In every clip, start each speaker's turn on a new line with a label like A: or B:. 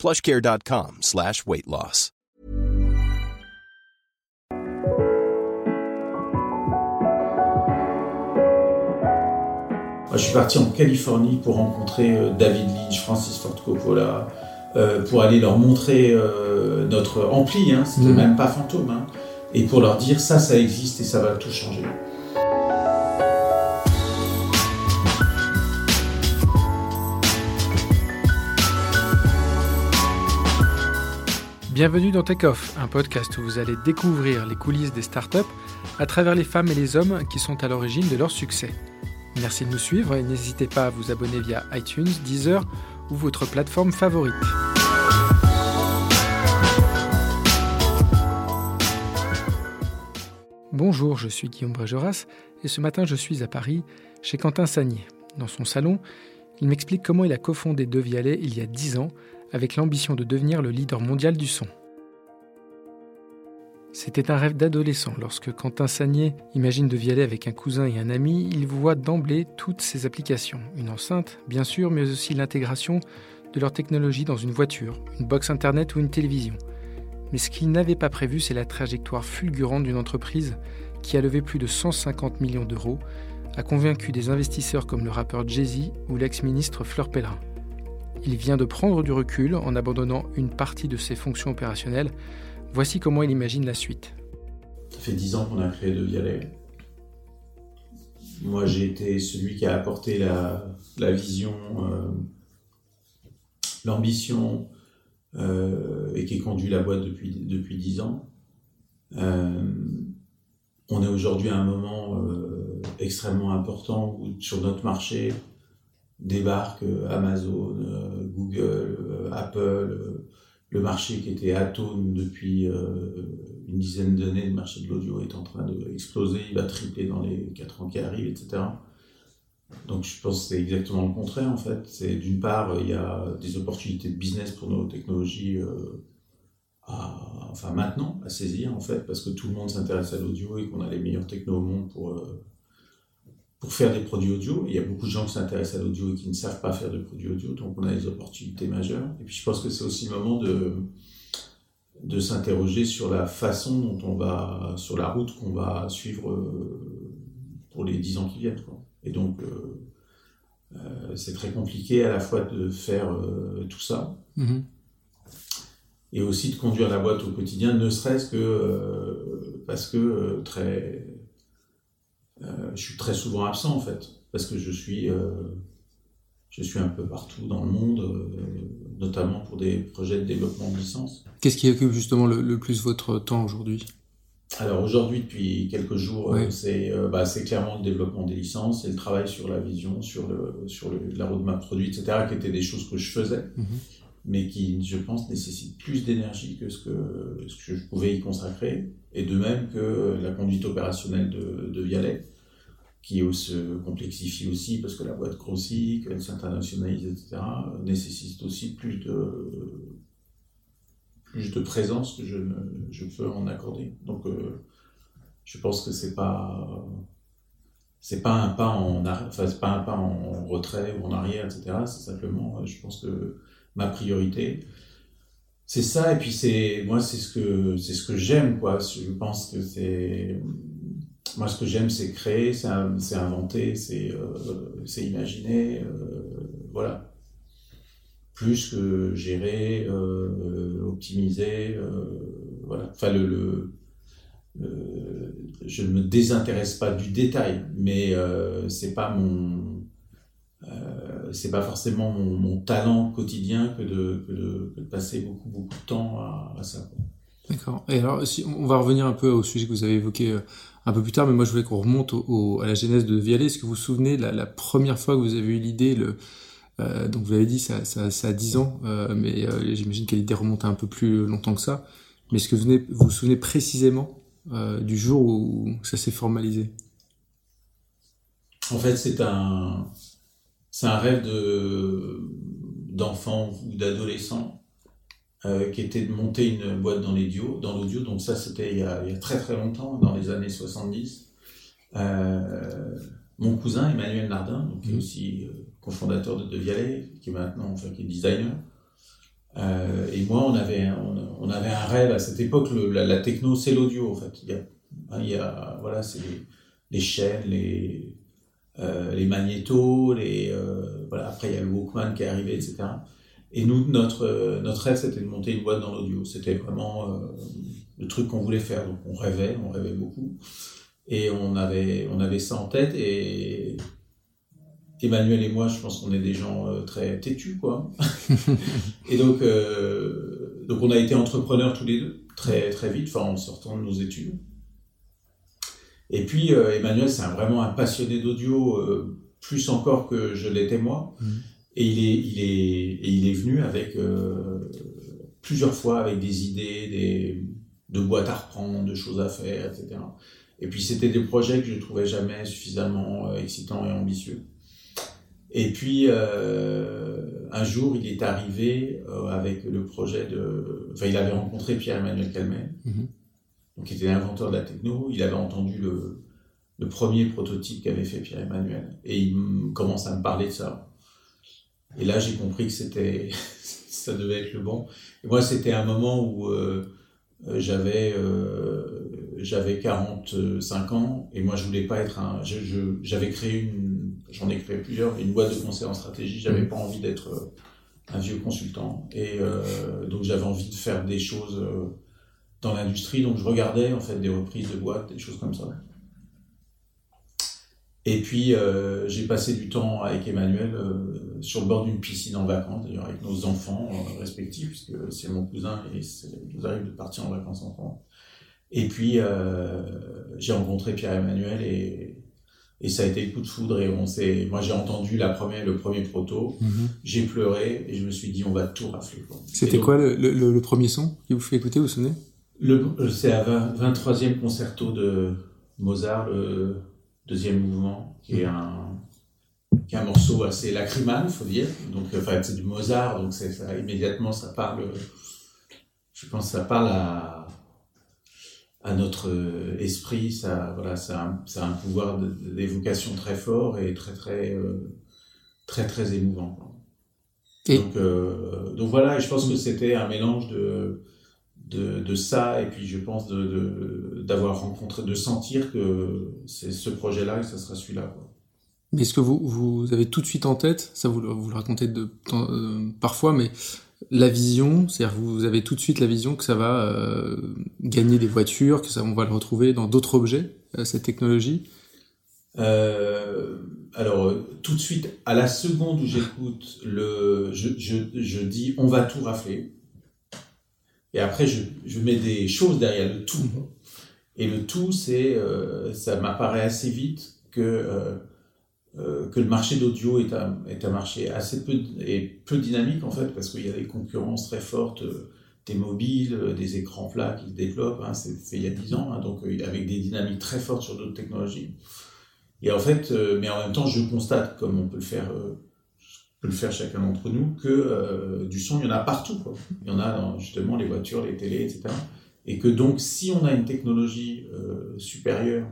A: plushcare.com slash weight loss.
B: Je suis parti en Californie pour rencontrer euh, David Lynch, Francis Ford Coppola, euh, pour aller leur montrer euh, notre ampli, hein, c'était
C: Mhm.
B: même pas fantôme, hein, et pour leur dire ça, ça existe et ça va tout changer.
C: Bienvenue dans Take Off, un podcast où vous allez découvrir les coulisses des startups à travers les femmes et les hommes qui sont à l'origine de leur succès. Merci de nous suivre et n'hésitez pas à vous abonner via iTunes, Deezer ou votre plateforme favorite. Bonjour, je suis Guillaume Brégeras et ce matin je suis à Paris chez Quentin Sagnier. Dans son salon, il m'explique comment il a cofondé Devialet il y a 10 ans avec l'ambition de devenir le leader mondial du son. C'était un rêve d'adolescent. Lorsque Quentin Sagnier imagine de Vialet avec un cousin et un ami, il voit d'emblée toutes ses applications. Une enceinte, bien sûr, mais aussi l'intégration de leur technologie dans une voiture, une box internet ou une télévision. Mais ce qu'il n'avait pas prévu, c'est la trajectoire fulgurante d'une entreprise qui a levé plus de 150 millions d'euros, a convaincu des investisseurs comme le rappeur Jay-Z ou l'ex-ministre Fleur Pellerin. Il vient de prendre du recul en abandonnant une partie de ses fonctions opérationnelles. Voici comment il imagine la suite.
B: Ça fait dix ans qu'on a créé De Vialet. Moi, j'ai été celui qui a apporté la, vision, euh, l'ambition euh, et qui conduit la boîte depuis, dix ans. Euh, on est aujourd'hui à un moment extrêmement important où sur notre marché débarquent Amazon, Google, euh, Apple, euh, le marché qui était atone depuis euh, une dizaine d'années, le marché de l'audio est en train d'exploser, il va tripler dans les 4 ans qui arrivent, etc. Donc je pense que c'est exactement le contraire en fait. C'est d'une part, il y a des opportunités de business pour nos technologies à, enfin maintenant à saisir en fait, parce que tout le monde s'intéresse à l'audio et qu'on a les meilleures technos au monde pour, pour faire des produits audio. Il y a beaucoup de gens qui s'intéressent à l'audio et qui ne savent pas faire de produits audio, donc on a des opportunités majeures. Et puis je pense que c'est aussi le moment de, de s'interroger sur la façon dont on va, sur la route qu'on va suivre euh, pour les dix ans qui viennent. Quoi. Et donc euh, euh, c'est très compliqué à la fois de faire euh, tout ça et aussi de conduire la boîte au quotidien, ne serait-ce que parce que très, euh, je suis très souvent absent en fait, parce que je suis, euh, je suis un peu partout dans le monde, euh, notamment pour des projets de développement de licence.
D: Qu'est-ce qui occupe justement le, le plus votre temps aujourd'hui?
B: Alors aujourd'hui, depuis quelques jours, c'est bah, clairement le développement des licences et le travail sur la vision, sur, le, sur le, la roadmap produit, etc., qui étaient des choses que je faisais,
D: Mhm.
B: Mais qui, je pense, nécessitent plus d'énergie que ce, que je pouvais y consacrer, et de même que la conduite opérationnelle de, de Vialet, qui se complexifie aussi parce que la boîte grossit, qu'elle s'internationalise, etc., nécessite aussi plus de, plus de présence que je, je peux en accorder. Donc, euh, je pense que c'est pas c'est pas un pas en enfin, pas un pas en retrait ou en arrière, etc. C'est simplement, euh, je pense que priorité, c'est ça. Et puis c'est moi, c'est ce que c'est ce que j'aime, quoi. Je pense que c'est moi ce que j'aime, c'est créer, c'est in- c'est inventer, c'est euh, imaginer, euh, voilà. Plus que gérer, euh, optimiser, euh, voilà. Enfin le, le je ne me désintéresse pas du détail, mais c'est pas mon, c'est pas forcément mon, mon talent quotidien que de, que de, que de passer beaucoup beaucoup de temps à, à ça.
D: D'accord. Et alors, si, on va revenir un peu au sujet que vous avez évoqué euh, un peu plus tard, mais moi je voulais qu'on remonte au, au- à la genèse de Vialet. Est-ce que vous vous souvenez la, la première fois que vous avez eu l'idée le, euh, Donc vous l'avez dit, ça, ça, ça a 10 ans, euh, mais euh, j'imagine que l'idée remonte à un peu plus longtemps que ça. Mais est-ce que vous vous, vous souvenez précisément du jour où ça s'est formalisé?
B: En fait, c'est un, c'est un rêve de, d'enfant ou d'adolescent euh, qui était de monter une boîte dans l'audio. Dans l'audio, donc ça, c'était il, y a, il y a très très longtemps, dans les années 70. Euh, mon cousin Emmanuel Nardin, donc, qui est aussi euh, cofondateur de Devialet, qui est maintenant, enfin, qui est designer. Et moi, on avait, on, on, avait un rêve à cette époque. Le, la, la, techno, c'est l'audio, en fait. Il y a, il y a voilà, c'est les, les, chaînes, les, euh, les magnétos, les, euh, voilà. Après, il y a le Walkman qui est arrivé, etc. Et nous, notre, notre rêve, c'était de monter une boîte dans l'audio. C'était vraiment euh, le truc qu'on voulait faire. Donc, on rêvait, on rêvait beaucoup. Et on avait, on avait ça en tête. Et Emmanuel et moi, je pense qu'on est des gens euh, très têtus, quoi. et donc, euh, donc, on a été entrepreneurs tous les deux, très, très vite, enfin, en sortant de nos études. Et puis, euh, Emmanuel, c'est vraiment un passionné d'audio, euh, plus encore que je l'étais moi. Mmh. Et il est, il est, et il est venu avec euh, plusieurs fois avec des idées, des, de boîtes à reprendre, de choses à faire, etc. Et puis, c'était des projets que je trouvais jamais suffisamment excitants et ambitieux. Et puis, euh, un jour, il est arrivé euh, avec le projet de... Enfin, il avait rencontré Pierre-Emmanuel Calmet, mm -hmm. Donc, qui était l'inventeur de la techno. Il avait entendu le, premier prototype qu'avait fait Pierre-Emmanuel. Et il commence à me parler de ça. Et là, j'ai compris que c'était... ça devait être le bon. Et moi, c'était un moment où euh, j'avais... j'avais 45 ans et moi je voulais pas être un j'avais créé une j'en ai créé plusieurs, une boîte de conseil en stratégie, j'avais pas envie d'être euh, un vieux consultant. Et euh, donc j'avais envie de faire des choses euh, dans l'industrie, donc je regardais en fait des reprises de boîtes, des choses comme ça. Et puis euh, j'ai passé du temps avec Emmanuel euh, sur le bord d'une piscine en vacances, d'ailleurs avec nos enfants euh, respectifs, puisque c'est mon cousin et il nous arrive de partir en vacances ensemble. Et puis j'ai rencontré Pierre-Emmanuel et et ça a été le coup de foudre et on s'est moi j'ai entendu la première le premier proto mm -hmm. j'ai pleuré et je me suis dit on va tout rafler
D: c'était quoi le, le, le, premier son qui vous fait écouter vous vous souvenez?
B: C'est à 20, 23e concerto de Mozart le deuxième mouvement qui est un qui est un morceau assez lacrymal faut dire donc enfin c'est du Mozart donc ça immédiatement ça parle je pense ça parle à à notre euh, esprit, ça, voilà, ça, a, ça a un pouvoir d'évocation très fort et très très euh, très très émouvant. Et... Donc, euh, donc voilà, et je pense que c'était un mélange de, de, de ça et puis je pense de d'avoir rencontré, de sentir que c'est ce projet-là et ça sera celui-là.
D: Mais est-ce que vous, vous avez tout de suite en tête, ça vous, vous le racontez de, euh, parfois, mais la vision, c'est-à-dire vous avez tout de suite la vision que ça va euh, gagner des voitures, que ça on va le retrouver dans d'autres objets, euh, cette technologie?
B: Alors tout de suite, à la seconde où j'écoute le, je, je, je, dis on va tout rafler, et après je, je mets des choses derrière le tout. Et le tout, c'est, euh, ça m'apparaît assez vite que euh, euh, que le marché d'audio est un, est un marché assez peu, et peu dynamique en fait, parce qu'il y a des concurrences très fortes, des mobiles, des écrans plats qui se développent, hein, c'est fait il y a 10 ans, hein, donc avec des dynamiques très fortes sur d'autres technologies. Et en fait, mais en même temps, je constate, comme on peut le faire, peut le faire chacun d'entre nous, que euh, du son, il y en a partout. Quoi. Il y en a dans justement les voitures, les télés, etc. Et que donc, si on a une technologie euh, supérieure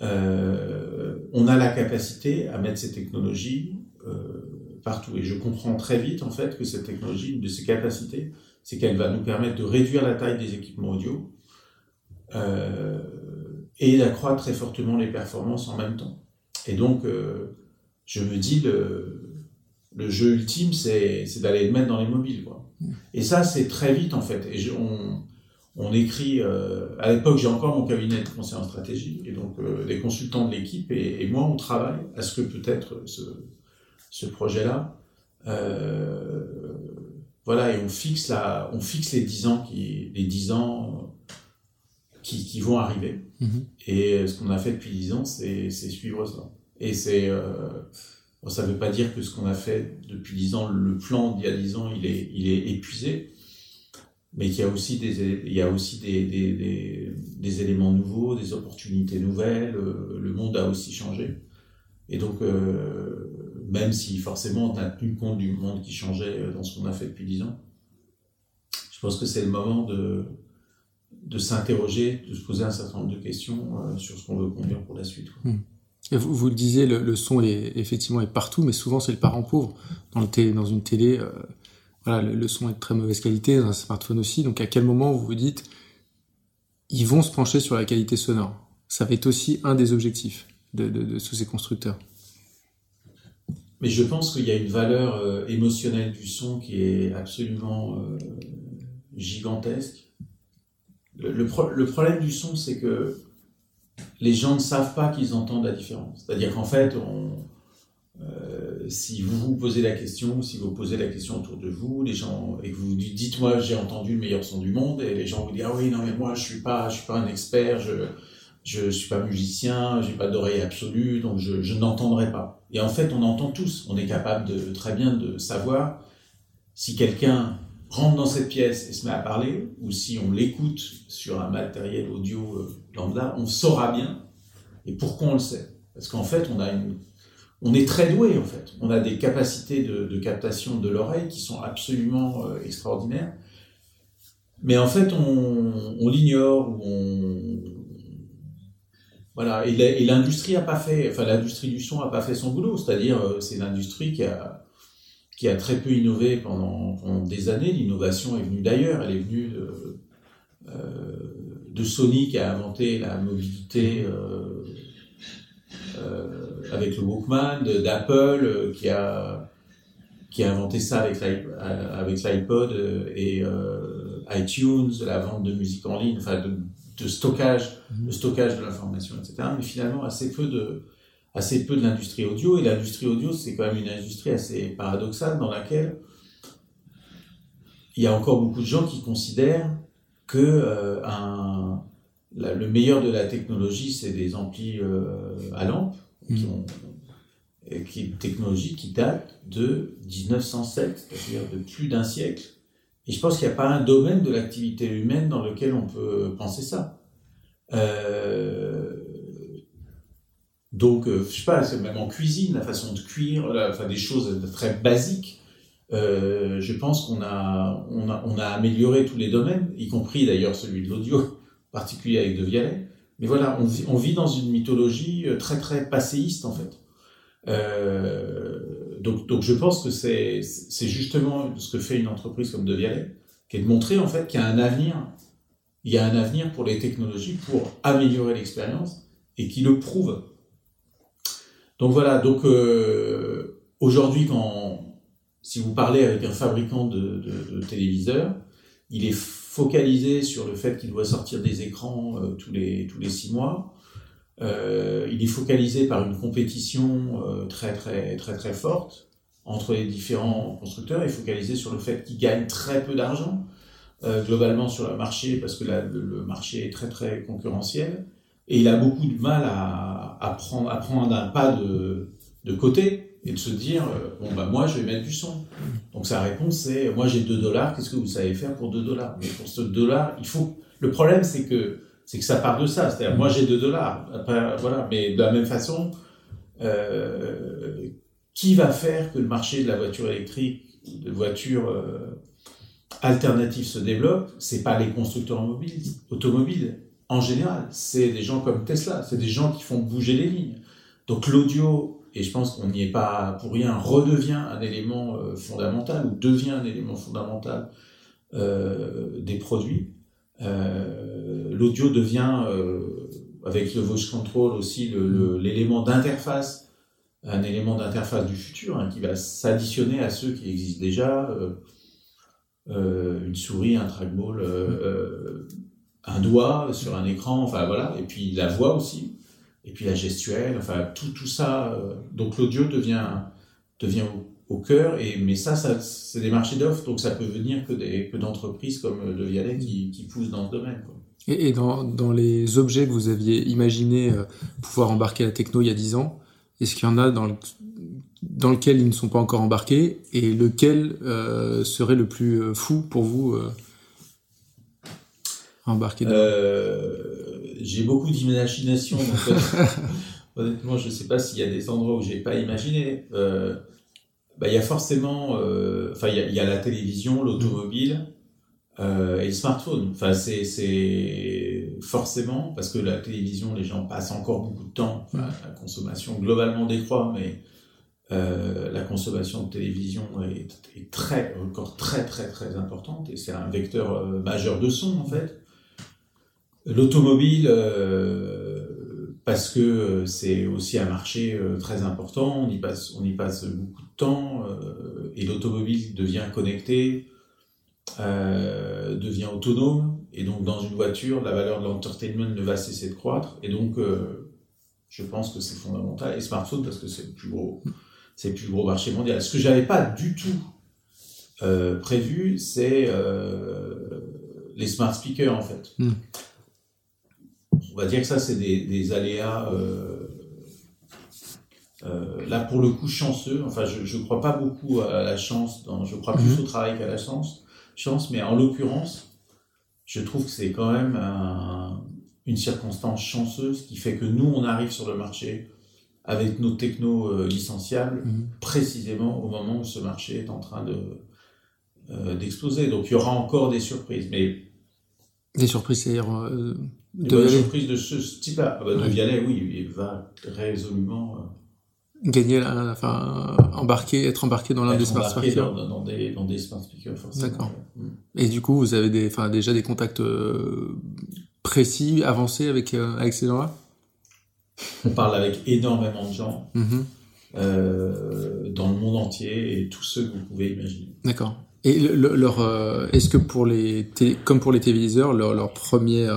B: euh, on a la capacité à mettre ces technologies partout. Et je comprends très vite, en fait, que cette technologie, une de ses capacités, c'est qu'elle va nous permettre de réduire la taille des équipements audio et d'accroître très fortement les performances en même temps. Et donc, je me dis, le, le jeu ultime, c'est d'aller le mettre dans les mobiles. Quoi. Et ça, c'est très vite, en fait. Et je, on, on écrit, euh, à l'époque j'ai encore mon cabinet de conseil en stratégie, et donc euh, les consultants de l'équipe et, et, moi on travaille à ce que peut-être ce, ce projet-là, euh, voilà, et on fixe, la, on fixe les 10 ans, qui, les 10 ans qui, qui vont arriver. Mm -hmm. Et ce qu'on a fait depuis 10 ans, c'est suivre ça. Et c'est... Euh, ça ne veut pas dire que ce qu'on a fait depuis 10 ans, le plan d'il y a 10 ans, il est, épuisé, mais qu'il y a aussi des, il y a aussi des, éléments nouveaux, des opportunités nouvelles. Le monde a aussi changé. Et donc, même si forcément on a tenu compte du monde qui changeait dans ce qu'on a fait depuis dix ans, je pense que c'est le moment de, de s'interroger, de se poser un certain nombre de questions sur ce qu'on veut conduire pour la suite.
D: Hmm. Vous, vous, le disiez, le, son est effectivement est partout, mais souvent c'est le parent pauvre. Dans, une télé, euh, voilà, le, son est de très mauvaise qualité, dans un smartphone aussi. Donc à quel moment vous vous dites, ils vont se pencher sur la qualité sonore? Ça va être aussi un des objectifs de, tous ces constructeurs.
B: Mais je pense qu'il y a une valeur euh, émotionnelle du son qui est absolument euh, gigantesque. Le, problème du son, c'est que les gens ne savent pas qu'ils entendent la différence. C'est-à-dire qu'en fait, euh, si vous vous posez la question, si vous posez la question autour de vous, les gens et que vous dites moi j'ai entendu le meilleur son du monde et les gens vous disent ah oui non mais moi je suis pas suis pas un expert, je je suis pas musicien, j'ai pas d'oreille absolue donc je, je n'entendrai pas. Et en fait on entend tous, on est capable de très bien de savoir si quelqu'un rentre dans cette pièce et se met à parler, ou si on l'écoute sur un matériel audio euh, lambda, on saura bien. Et pourquoi on le sait? Parce qu'en fait, on a une, on est très doué en fait. On a des capacités de, captation de l'oreille qui sont absolument euh, extraordinaires. Mais en fait, on, on l'ignore voilà. Et l'industrie a pas fait, enfin l'industrie du son a pas fait son boulot. C'est-à-dire, euh, c'est l'industrie qui a qui a très peu innové pendant, des années. L'innovation est venue d'ailleurs, elle est venue de, euh, Sony qui a inventé la mobilité euh, euh, avec le Walkman, d'Apple qui a, qui a inventé ça avec l'iPod et iTunes, la vente de musique en ligne, enfin de, de stockage, le stockage de l'information, etc. Mais finalement, assez peu de, assez peu de l'industrie audio. Et l'industrie audio, c'est quand même une industrie assez paradoxale dans laquelle il y a encore beaucoup de gens qui considèrent que euh, un, le meilleur de la technologie, c'est des amplis euh, à lampe, mmh. qui ont, qui est une technologie qui date de 1907, c'est-à-dire de plus d'un siècle. Et je pense qu'il n'y a pas un domaine de l'activité humaine dans lequel on peut penser ça. Euh, donc, euh, je sais pas, même en cuisine, la façon de cuire, enfin des choses très basiques. Euh, je pense qu'on a, on a, on a amélioré tous les domaines, y compris d'ailleurs celui de l'audio, particulier avec De Vialet. Mais voilà, on vit, on vit dans une mythologie euh, très très passéiste en fait. Donc, donc je pense que c'est, c'est justement ce que fait une entreprise comme De Vialet, qui est de montrer en fait qu'il y a un avenir, il y a un avenir pour les technologies pour améliorer l'expérience et qui le prouve donc voilà, donc euh, aujourd'hui, quand si vous parlez avec un fabricant de, téléviseurs, il est focalisé sur le fait qu'il doit sortir des écrans euh, tous les tous les six mois. Euh, il est focalisé par une compétition très très très très forte entre les différents constructeurs. Il est focalisé sur le fait qu'il gagne très peu d'argent globalement sur le marché parce que le marché est très très concurrentiel. Et il a beaucoup de mal à, à, prendre, un pas de, de côté et de se dire euh, bon bah moi je vais mettre du son. Donc sa réponse c'est moi j'ai 2 dollars, qu'est-ce que vous savez faire pour 2 dollars? Mais pour ce dollar, il faut. Le problème c'est que c'est que ça part de ça, c'est-à-dire moi j'ai 2 dollars, voilà. Mais de la même façon, euh, qui va faire que le marché de la voiture électrique, de voitures euh, alternatives se développe? C'est pas les constructeurs automobiles en général, c'est des gens comme Tesla, c'est des gens qui font bouger les lignes. Donc l'audio, et je pense qu'on n'y est pas pour rien, redevient un élément euh, fondamental ou devient un élément fondamental euh, des produits. Euh, l'audio devient, avec le voice control aussi, l'élément d'interface, un élément d'interface du futur hein, qui va s'additionner à ceux qui existent déjà. une souris, un trackball, un doigt sur un écran, enfin voilà, et puis la voix aussi, et puis la gestuelle, enfin tout, tout ça. Euh, donc l'audio devient, devient au, cœur, et, mais ça, ça c'est des marchés d'offres, donc ça peut venir que, des, que d'entreprises comme De Vialet qui, poussent dans ce domaine. Quoi.
D: Et, dans, dans, les objets que vous aviez imaginé euh, pouvoir embarquer la techno il y a 10 ans, est-ce qu'il y en a dans, le, dans lequel ils ne sont pas encore embarqués, et lequel euh, serait le plus fou pour vous embarquer
B: J'ai beaucoup d'imagination, honnêtement, je ne sais pas s'il y a des endroits où j'ai pas imaginé. Bah, il y a forcément, enfin, il y, a la télévision, l'automobile euh, et le smartphone. Enfin, c'est forcément parce que la télévision, les gens passent encore beaucoup de temps. la consommation globalement décroît, mais euh, la consommation de télévision est, est, très, encore très, très, très importante et c'est un vecteur euh, majeur de son en fait. L'automobile, euh, parce que c'est aussi un marché euh, très important, on y passe, on y passe beaucoup de temps et l'automobile devient connectée euh, devient autonome, et donc dans une voiture, la valeur de l'entertainment ne va cesser de croître, et donc euh, je pense que c'est fondamental. Et smartphone, parce que c'est le plus gros, c'est le plus gros marché mondial. Ce que j'avais pas du tout euh, prévu, c'est les smart speakers, en fait. Hmm. On va dire que ça, c'est des, des, aléas là, pour le coup, chanceux. Enfin, je ne crois pas beaucoup à la chance, dans, je crois plus hmm. au travail qu'à la chance chance, mais en l'occurrence, je trouve que c'est quand même une circonstance chanceuse qui fait que nous, on arrive sur le marché avec nos technos euh, licenciables mhm. précisément au moment où ce marché est en train de euh, d'exploser. Donc il y aura encore des surprises, mais
D: des surprises, c'est euh,
B: de des surprises de ce type-là. Ah bah, de Vialet, oui, il va résolument
D: Gagner, enfin, embarquer, être embarqué dans l'un des smart speakers.
B: Dans, dans, des, dans des smart speakers, forcément.
D: D'accord. Et du coup, vous avez des, enfin, déjà des contacts euh, précis, avancés avec, euh, avec ces gens-là?
B: On parle avec énormément de gens mm-hmm. euh, dans le monde entier et tous ceux que vous pouvez imaginer.
D: D'accord. Et leur, est-ce que pour les, comme pour les téléviseurs, leur, leur premier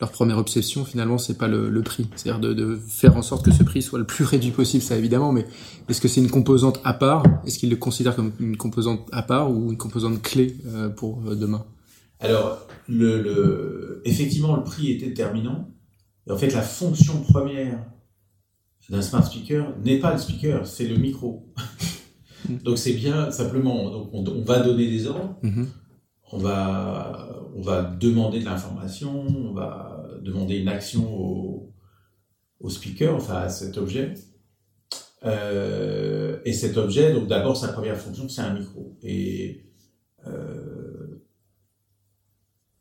D: leur première obsession finalement c'est pas le, prix. C'est-à-dire de, faire en sorte que ce prix soit le plus réduit possible ça évidemment mais est-ce que c'est une composante à part? Est-ce qu'ils le considèrent comme une composante à part ou une composante clé euh, pour euh, demain?
B: Alors le, effectivement le prix est déterminant. Et en fait la fonction première d'un smart speaker n'est pas le speaker c'est le micro. Donc c'est bien simplement donc on, va donner des ordres. Mm-hmm on va, on va demander de l'information, on va demander une action au, au speaker, enfin à cet objet. Euh, et cet objet, donc d'abord sa première fonction, c'est un micro. Et euh,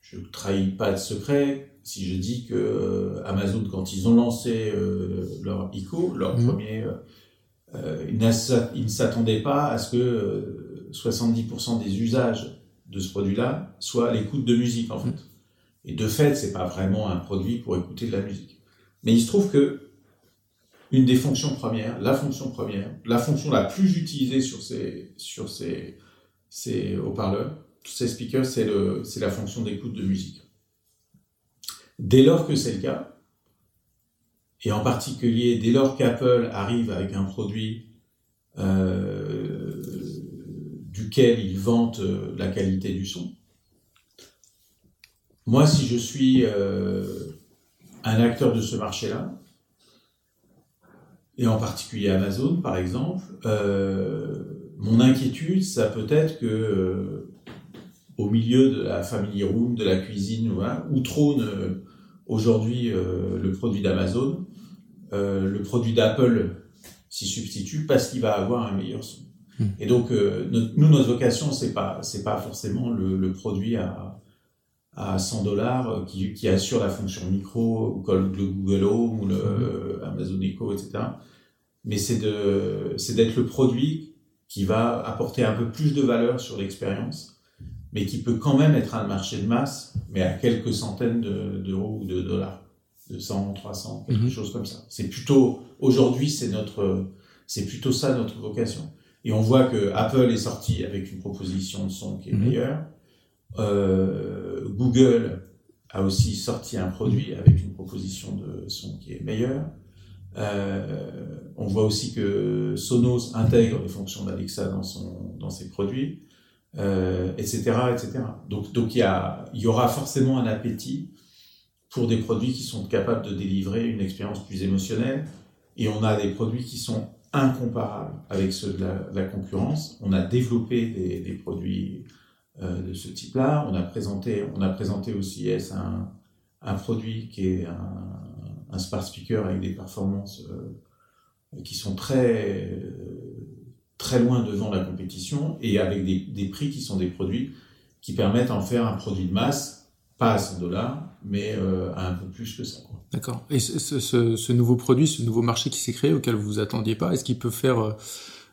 B: je ne trahis pas de secret si je dis que euh, Amazon, quand ils ont lancé leur ICO, leur mmh. premier, ils ne s'attendaient pas à ce que 70% des usages de ce produit-là soit l'écoute de musique en fait. Et de fait, c'est pas vraiment un produit pour écouter de la musique. Mais il se trouve que une des fonctions premières, la fonction première, la fonction la plus utilisée sur ces sur ces ces haut-parleurs, ces speakers, c'est la fonction d'écoute de musique. Dès lors que c'est le cas, et en particulier dès lors qu'Apple arrive avec un produit euh, duquel ils vantent euh, la qualité du son. Moi, si je suis euh, un acteur de ce marché-là, et en particulier Amazon, par exemple, euh, mon inquiétude, ça peut être que au milieu de la family room, de la cuisine, où trône aujourd'hui le produit d'Amazon, le produit d'Apple s'y substitue parce qu'il va avoir un meilleur son. Et donc, euh, nous, notre vocation, c'est pas, c'est pas forcément le, le, produit à, à 100 dollars euh, qui, qui, assure la fonction micro, comme le Google Home ou le hmm. Amazon Echo, etc. Mais c'est de, c'est d'être le produit qui va apporter un peu plus de valeur sur l'expérience, mais qui peut quand même être un marché de masse, mais à quelques centaines d'euros ou de dollars, de 100, 300, quelque hmm. chose comme ça. C'est plutôt, aujourd'hui, c'est notre, c'est plutôt ça notre vocation. Et on voit que Apple est sorti avec une proposition de son qui est mhm. meilleure. Euh, Google a aussi sorti un produit avec une proposition de son qui est meilleure. Euh, on voit aussi que Sonos intègre les fonctions d'Alexa dans, son, dans ses produits, euh, etc., etc. Donc, donc il, y a, y aura forcément un appétit pour des produits qui sont capables de délivrer une expérience plus émotionnelle. Et on a des produits qui sont incomparable avec ceux de la, concurrence. On a développé des, produits de ce type-là. On a présenté, on a présenté au CIS un, produit qui est un, un speaker avec des performances qui sont très très loin devant la compétition et avec des, des, prix qui sont des produits qui permettent en faire un produit de masse, pas à 100 dollars, mais euh, un peu plus que ça.
D: D'accord. Et ce, ce, ce, nouveau produit, ce nouveau marché qui s'est créé, auquel vous vous attendiez pas, est-ce qu'il peut faire euh,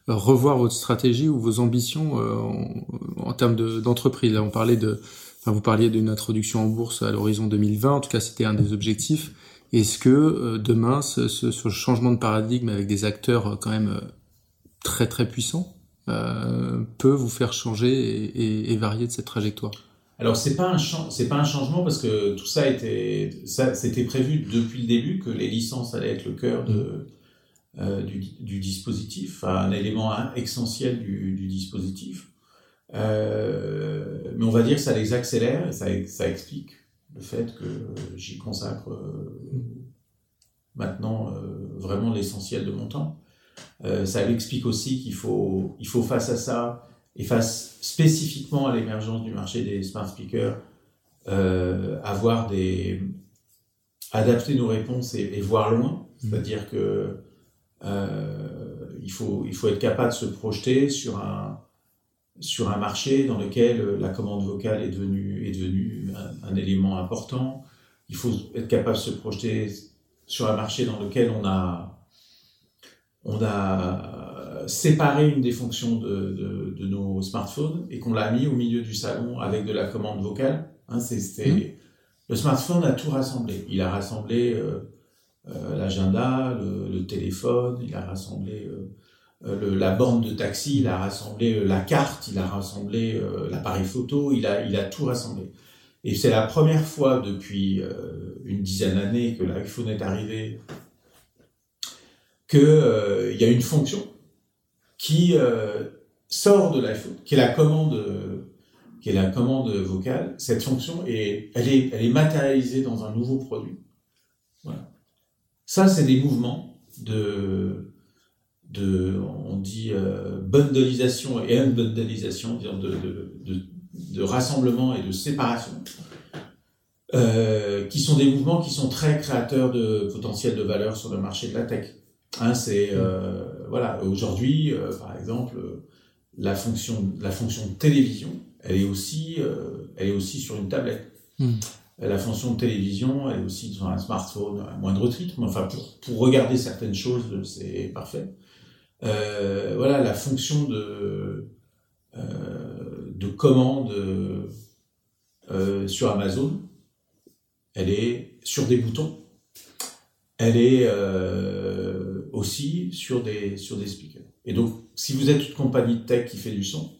D: revoir votre stratégie ou vos ambitions euh, en, en, termes d'entreprise? Là, on parlait de, enfin, vous parliez d'une introduction en bourse à l'horizon 2020. En tout cas, c'était un des objectifs. Est-ce que euh, demain, ce, ce, changement de paradigme avec des acteurs quand même très très puissants peut vous faire changer et, et varier de cette trajectoire?
B: Alors c'est pas un c'est pas un changement parce que tout ça était ça c'était prévu depuis le début que les licences allaient être le cœur de euh, du, du, dispositif, un élément essentiel du, du dispositif. Euh, mais on va dire que ça les accélère et ça, ça explique le fait que j'y consacre euh, maintenant euh, vraiment l'essentiel de mon temps. Ça explique aussi qu'il faut, il faut face à ça et face spécifiquement à l'émergence du marché des smart speakers, euh, avoir des adapter nos réponses et, et voir loin, mmh. c'est-à-dire que euh, il faut il faut être capable de se projeter sur un sur un marché dans lequel la commande vocale est devenue est devenue un, un élément important. Il faut être capable de se projeter sur un marché dans lequel on a on a séparé une des fonctions de, de, de nos smartphones et qu'on l'a mis au milieu du salon avec de la commande vocale. Hein, mmh. le smartphone a tout rassemblé. Il a rassemblé euh, euh, l'agenda, le, le, téléphone, il a rassemblé euh, le, la borne de taxi, il a rassemblé euh, la carte, il a rassemblé euh, l'appareil photo, il a, il a tout rassemblé. Et c'est la première fois depuis une dizaine d'années que l'iPhone est arrivé qu'il euh, y a une fonction qui euh, sort de l'iPhone, qui est la commande, qui est la commande vocale. Cette fonction est, elle est, elle est matérialisée dans un nouveau produit. Voilà. Ça, c'est des mouvements de, de, on dit euh, bundleisation et unbundleisation, de, de, de, de rassemblement et de séparation. Euh, qui sont des mouvements qui sont très créateurs de potentiel de valeur sur le marché de la tech. Hein, c'est euh, voilà. Aujourd'hui, euh, par exemple, la fonction la fonction de télévision, elle est aussi euh, elle est aussi sur une tablette. Mm. La fonction de télévision, elle est aussi sur un smartphone à moindre titre, mais enfin pour pour regarder certaines choses, c'est parfait. Voilà, la fonction de de commande sur Amazon, elle est sur des boutons. Elle est aussi sur des, sur des speakers. Et donc, si vous êtes une compagnie de tech qui fait du son,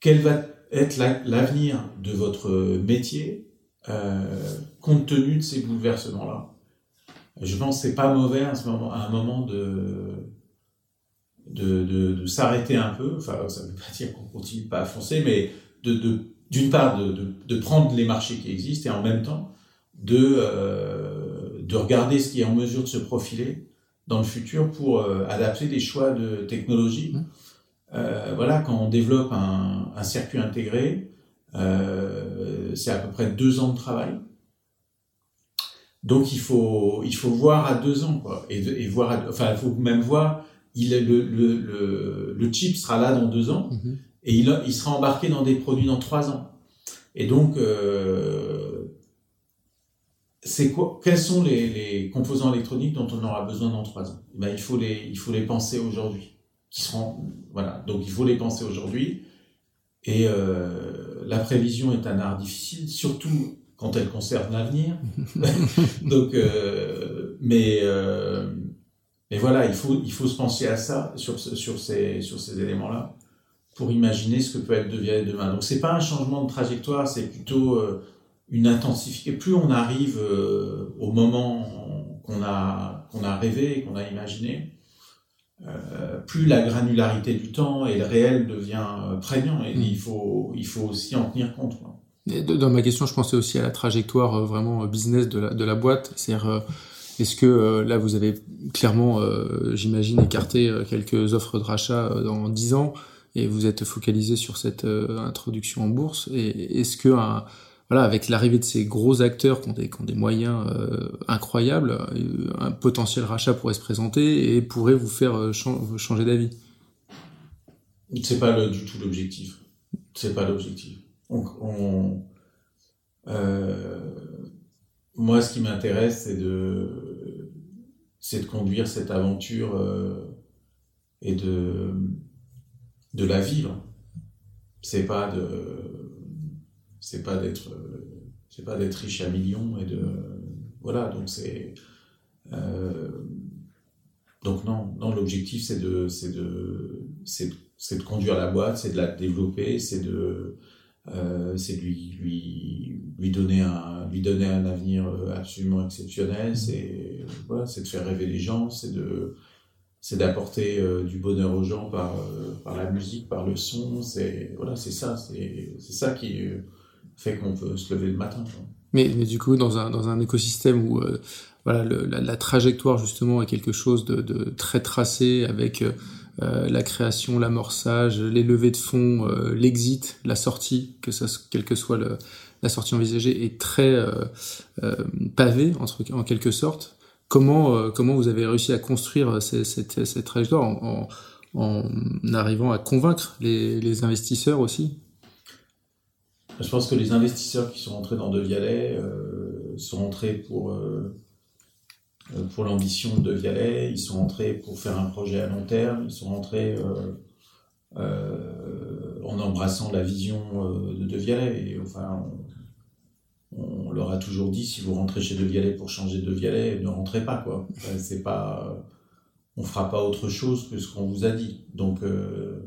B: quel va être l'avenir de votre métier euh, compte tenu de ces bouleversements-là? Je pense que c'est pas mauvais à, ce moment, un moment de, de, de, s'arrêter un peu. Enfin, ça ne veut pas dire qu'on continue pas à foncer, mais d'une part de, prendre les marchés qui existent et en même temps de, euh, de regarder ce qui est en mesure de se profiler dans le futur pour euh, adapter des choix de technologie. Mmh. Euh, voilà, quand on développe un, un circuit intégré, euh, c'est à peu près deux ans de travail. Donc il faut il faut voir à deux ans quoi et, et voir à, enfin il faut même voir il le, le, le, le chip sera là dans deux ans mmh. et il, il sera embarqué dans des produits dans trois ans et donc c'est quoi Quels sont les, les, composants électroniques dont on aura besoin dans trois ans? Ben, il faut les il faut les penser aujourd'hui. Qui seront voilà donc il faut les penser aujourd'hui. Et euh, la prévision est un art difficile, surtout quand elle concerne l'avenir. donc euh, mais euh, mais voilà il faut il faut se penser à ça sur sur ces sur ces éléments là pour imaginer ce que peut être devenir demain. Donc c'est pas un changement de trajectoire, c'est plutôt une intensification. Plus on arrive euh, au moment qu'on a, qu'on a rêvé, qu'on a imaginé, euh, plus la granularité du temps et le réel devient euh, prégnant et mmh. il, faut, il faut aussi en tenir compte. Quoi.
D: Et dans ma question, je pensais aussi à la trajectoire vraiment business de la, de la boîte. C'est-à-dire, est-ce que là, vous avez clairement, j'imagine, écarté quelques offres de rachat dans 10 ans et vous êtes focalisé sur cette introduction en bourse. Et est-ce que voilà, avec l'arrivée de ces gros acteurs qui ont des, moyens incroyables, un potentiel rachat pourrait se présenter et pourrait vous faire changer d'avis
B: C'est pas du tout l'objectif. C'est pas l'objectif. euh, moi, ce qui m'intéresse, c'est de, conduire cette aventure euh, et de, de la vivre. C'est pas de, c'est pas d'être, c'est pas d'être riche à millions et de, voilà. Donc c'est, euh, donc non, non. L'objectif, c'est de, c'est de, c'est, c'est de conduire la boîte, c'est de la développer, c'est de euh, c'est lui, lui, lui, donner un, lui donner un avenir euh, absolument exceptionnel, mmh. c'est voilà, de faire rêver les gens, c'est de c'est d'apporter euh, du bonheur aux gens par, par la musique, par le son, c'est voilà, c'est ça, c'est ça qui fait qu'on peut se lever le matin.
D: Mais, mais, du coup, dans un, dans un écosystème où voilà, la, trajectoire justement est quelque chose de, très tracé avec euh, la création, l'amorçage, les levées de fonds, euh, l'exit, la sortie, que ça, quelle que soit la sortie envisagée, est très euh, pavée en quelque sorte. Comment, comment vous avez réussi à construire cette, cette, trajectoire en, en, arrivant à convaincre les investisseurs aussi?
B: Je pense que les investisseurs qui sont rentrés dans De Vialet sont rentrés pour euh, pour l'ambition de Vialet, ils sont entrés pour faire un projet à long terme, ils sont entrés euh, euh, en embrassant la vision de De Vialet. Et enfin, on, leur a toujours dit si vous rentrez chez De Vialet pour changer De Vialet, ne rentrez pas quoi. Pas, on fera pas autre chose que ce qu'on vous a dit. Donc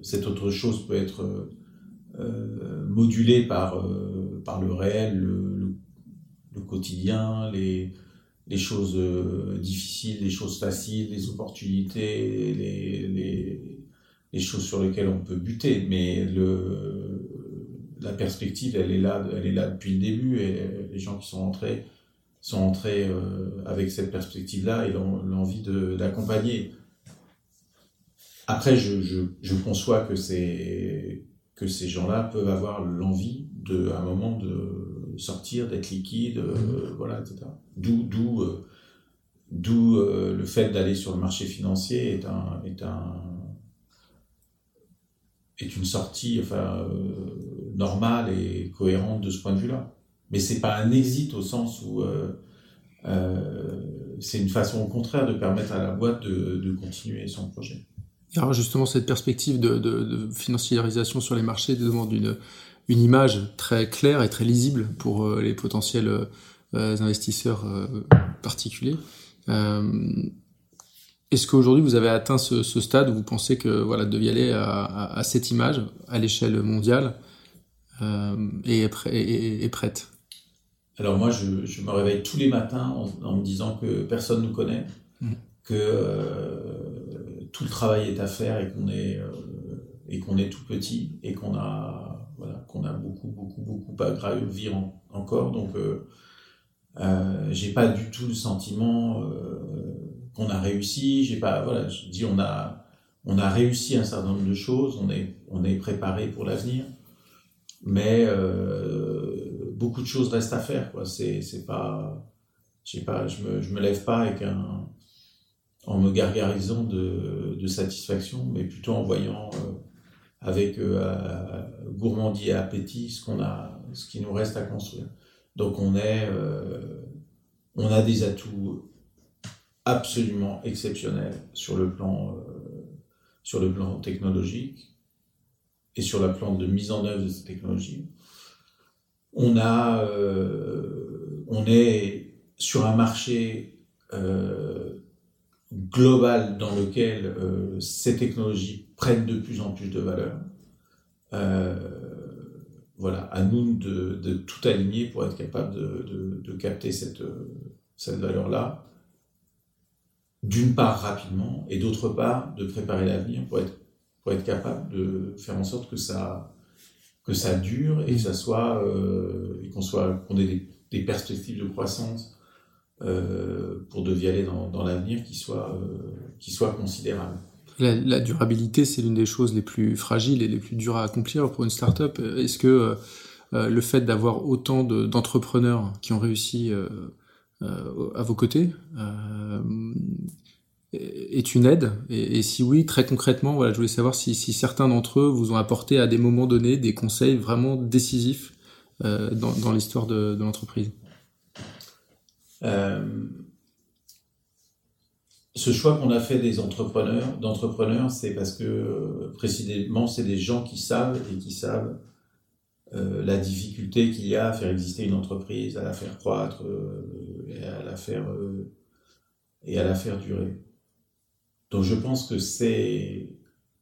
B: cette autre chose peut être modulée par par le réel, le, quotidien, les choses euh, difficiles, les choses faciles, les opportunités, les, choses sur lesquelles on peut buter. Mais la perspective, elle est là, elle est là depuis le début et les gens qui sont entrés sont entrés euh, avec cette perspective-là et l'envie d'accompagner. Après, je, je, conçois que, que ces gens-là peuvent avoir l'envie, de, à un moment, de sortir, d'être liquide, euh, mhm. voilà, etc. D'où, d'où, euh, d'où euh, le fait d'aller sur le marché financier est un, est un, est une sortie, enfin, normale et cohérente de ce point de vue-là. Mais c'est pas un exit au sens où c'est une façon au contraire de permettre à la boîte de, de continuer son projet.
D: Alors justement, cette perspective de, de, de financiarisation sur les marchés demande une, une image très claire et très lisible pour euh, les potentiels euh, investisseurs euh, particuliers. Est-ce qu'aujourd'hui vous avez atteint ce, stade où vous pensez que voilà De Vialet a, cette image à l'échelle mondiale et, est, prête?
B: Alors moi, je, me réveille tous les matins en, me disant que personne nous connaît, mmh. que tout le travail est à faire et qu'on est et qu'on est tout petit et qu'on a voilà, qu'on a beaucoup, beaucoup, beaucoup à gravir encore. Donc, euh, euh, j'ai pas du tout le sentiment euh, qu'on a réussi. J'ai pas, voilà, je dis on a, on a réussi un certain nombre de choses. On est, on est préparé pour l'avenir, mais euh, beaucoup de choses restent à faire. Quoi. C'est, c'est pas, je pas, je me, je me lève pas avec un, en me gargarisant de, satisfaction, mais plutôt en voyant avec euh, gourmandie et appétit ce qu'on a, ce qui nous reste à construire. Donc on est, euh, on a des atouts absolument exceptionnels sur le plan, euh, sur le plan technologique et sur le plan de mise en œuvre de ces technologies. On a, euh, on est sur un marché euh, global dans lequel euh, ces technologies prennent de plus en plus de valeur. Euh, voilà, à nous de, tout aligner pour être capable de, capter cette, cette valeur-là, d'une part rapidement, et d'autre part de préparer l'avenir pour être, pour capable de faire en sorte que ça, dure et que euh, qu'on ait des, perspectives de croissance euh, pour De Vialet dans, dans l'avenir qui soient, euh, qui soient considérables.
D: La, durabilité, c'est l'une des choses les plus fragiles et les plus dures à accomplir pour une startup. Est-ce que le fait d'avoir autant d'entrepreneurs qui ont réussi à vos côtés est une aide? Et, si oui, très concrètement, voilà, je voulais savoir si, si certains d'entre eux vous ont apporté à des moments donnés des conseils vraiment décisifs euh, dans, dans l'histoire de, de l'entreprise.
B: Euh, ce choix qu'on a fait des entrepreneurs, d'entrepreneurs, c'est parce que précisément, c'est des gens qui savent et qui savent euh, la difficulté qu'il y a à faire exister une entreprise, à la faire croître euh, à la faire euh, et à la faire durer. Donc je pense que c'est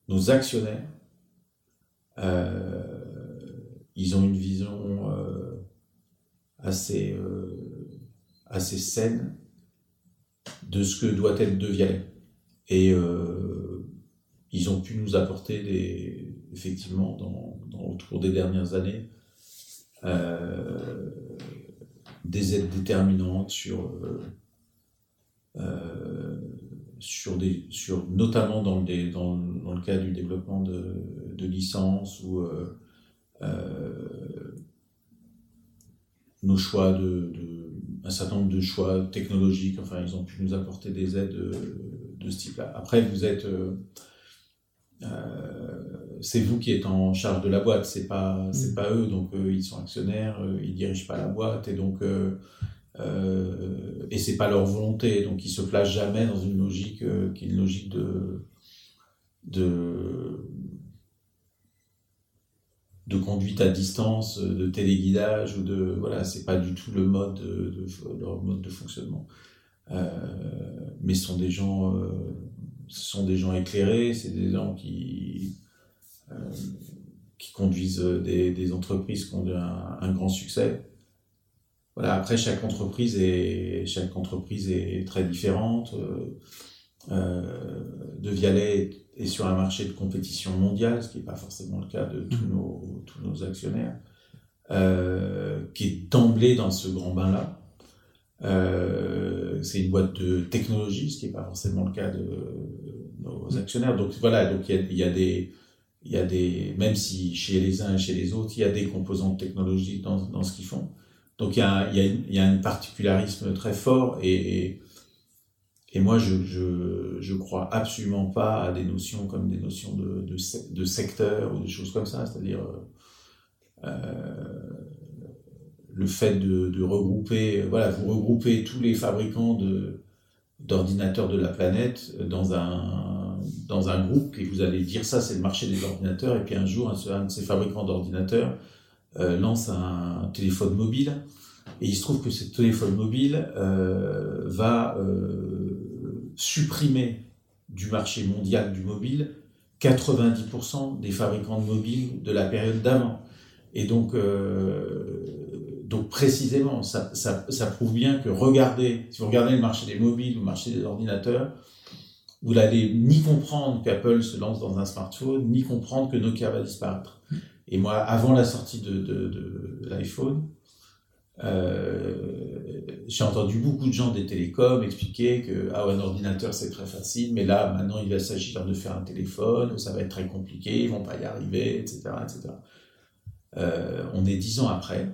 B: nos actionnaires, euh, ils ont une vision euh, assez, euh, assez saine de ce que doit être De Vialet. Et ils ont pu nous apporter des, effectivement dans, au cours des dernières années des aides déterminantes sur sur des, sur, notamment dans le, cas du développement de, licences ou euh, euh, nos choix de, un certain nombre de choix technologiques. Enfin, ils ont pu nous apporter des aides de, de ce type-là. Après, vous êtes, euh, euh c'est vous qui êtes en charge de la boîte, c'est pas, c'est mm. pas eux. Donc, ils sont actionnaires, ils dirigent pas la boîte et donc euh, et c'est pas leur volonté, donc ils se placent jamais dans une logique euh, qui est une logique de, de, de conduite à distance, de téléguidage ou de voilà, c'est pas du tout le mode de, leur mode de fonctionnement. Euh, mais ce sont des gens, euh, ce sont des gens éclairés, c'est des gens qui euh, qui conduisent des, des entreprises qui ont un, un grand succès voilà, après, chaque entreprise est, chaque entreprise est très différente. Euh, de Vialet est, sur un marché de compétition mondiale, ce qui n'est pas forcément le cas de tous mmh. nos, tous nos actionnaires, euh, qui est d'emblée dans ce grand bain-là. Euh, c'est une boîte de technologie, ce qui n'est pas forcément le cas de nos mmh. actionnaires. Donc voilà, donc il y a, y a, des, il y a des, même si chez les uns et chez les autres, il y a des composantes technologiques dans, dans ce qu'ils font. Donc il y a, y, a y a, un particularisme très fort et, et, moi je, je, je crois absolument pas à des notions comme des notions de, de, secteur ou des choses comme ça, c'est-à-dire euh, le fait de, de, regrouper, voilà, vous regroupez tous les fabricants d'ordinateurs de la planète dans un dans un groupe et vous allez dire ça c'est le marché des ordinateurs et puis un jour un, de ces fabricants d'ordinateurs euh, lance un téléphone mobile. Et il se trouve que ce téléphone mobile euh, va supprimer du marché mondial du mobile 90% des fabricants de mobiles de la période d'avant. Et donc, donc précisément, ça, ça, ça, prouve bien que regardez, si vous regardez le marché des mobiles le marché des ordinateurs, vous n'allez ni comprendre qu'Apple se lance dans un smartphone, ni comprendre que Nokia va disparaître. Et moi, avant la sortie de, de l'iPhone, euh, j'ai entendu beaucoup de gens des télécoms expliquer que ah, un ordinateur c'est très facile, mais là maintenant il va s'agir de faire un téléphone, ça va être très compliqué, ils vont pas y arriver, etc. etc. Euh, on est dix ans après,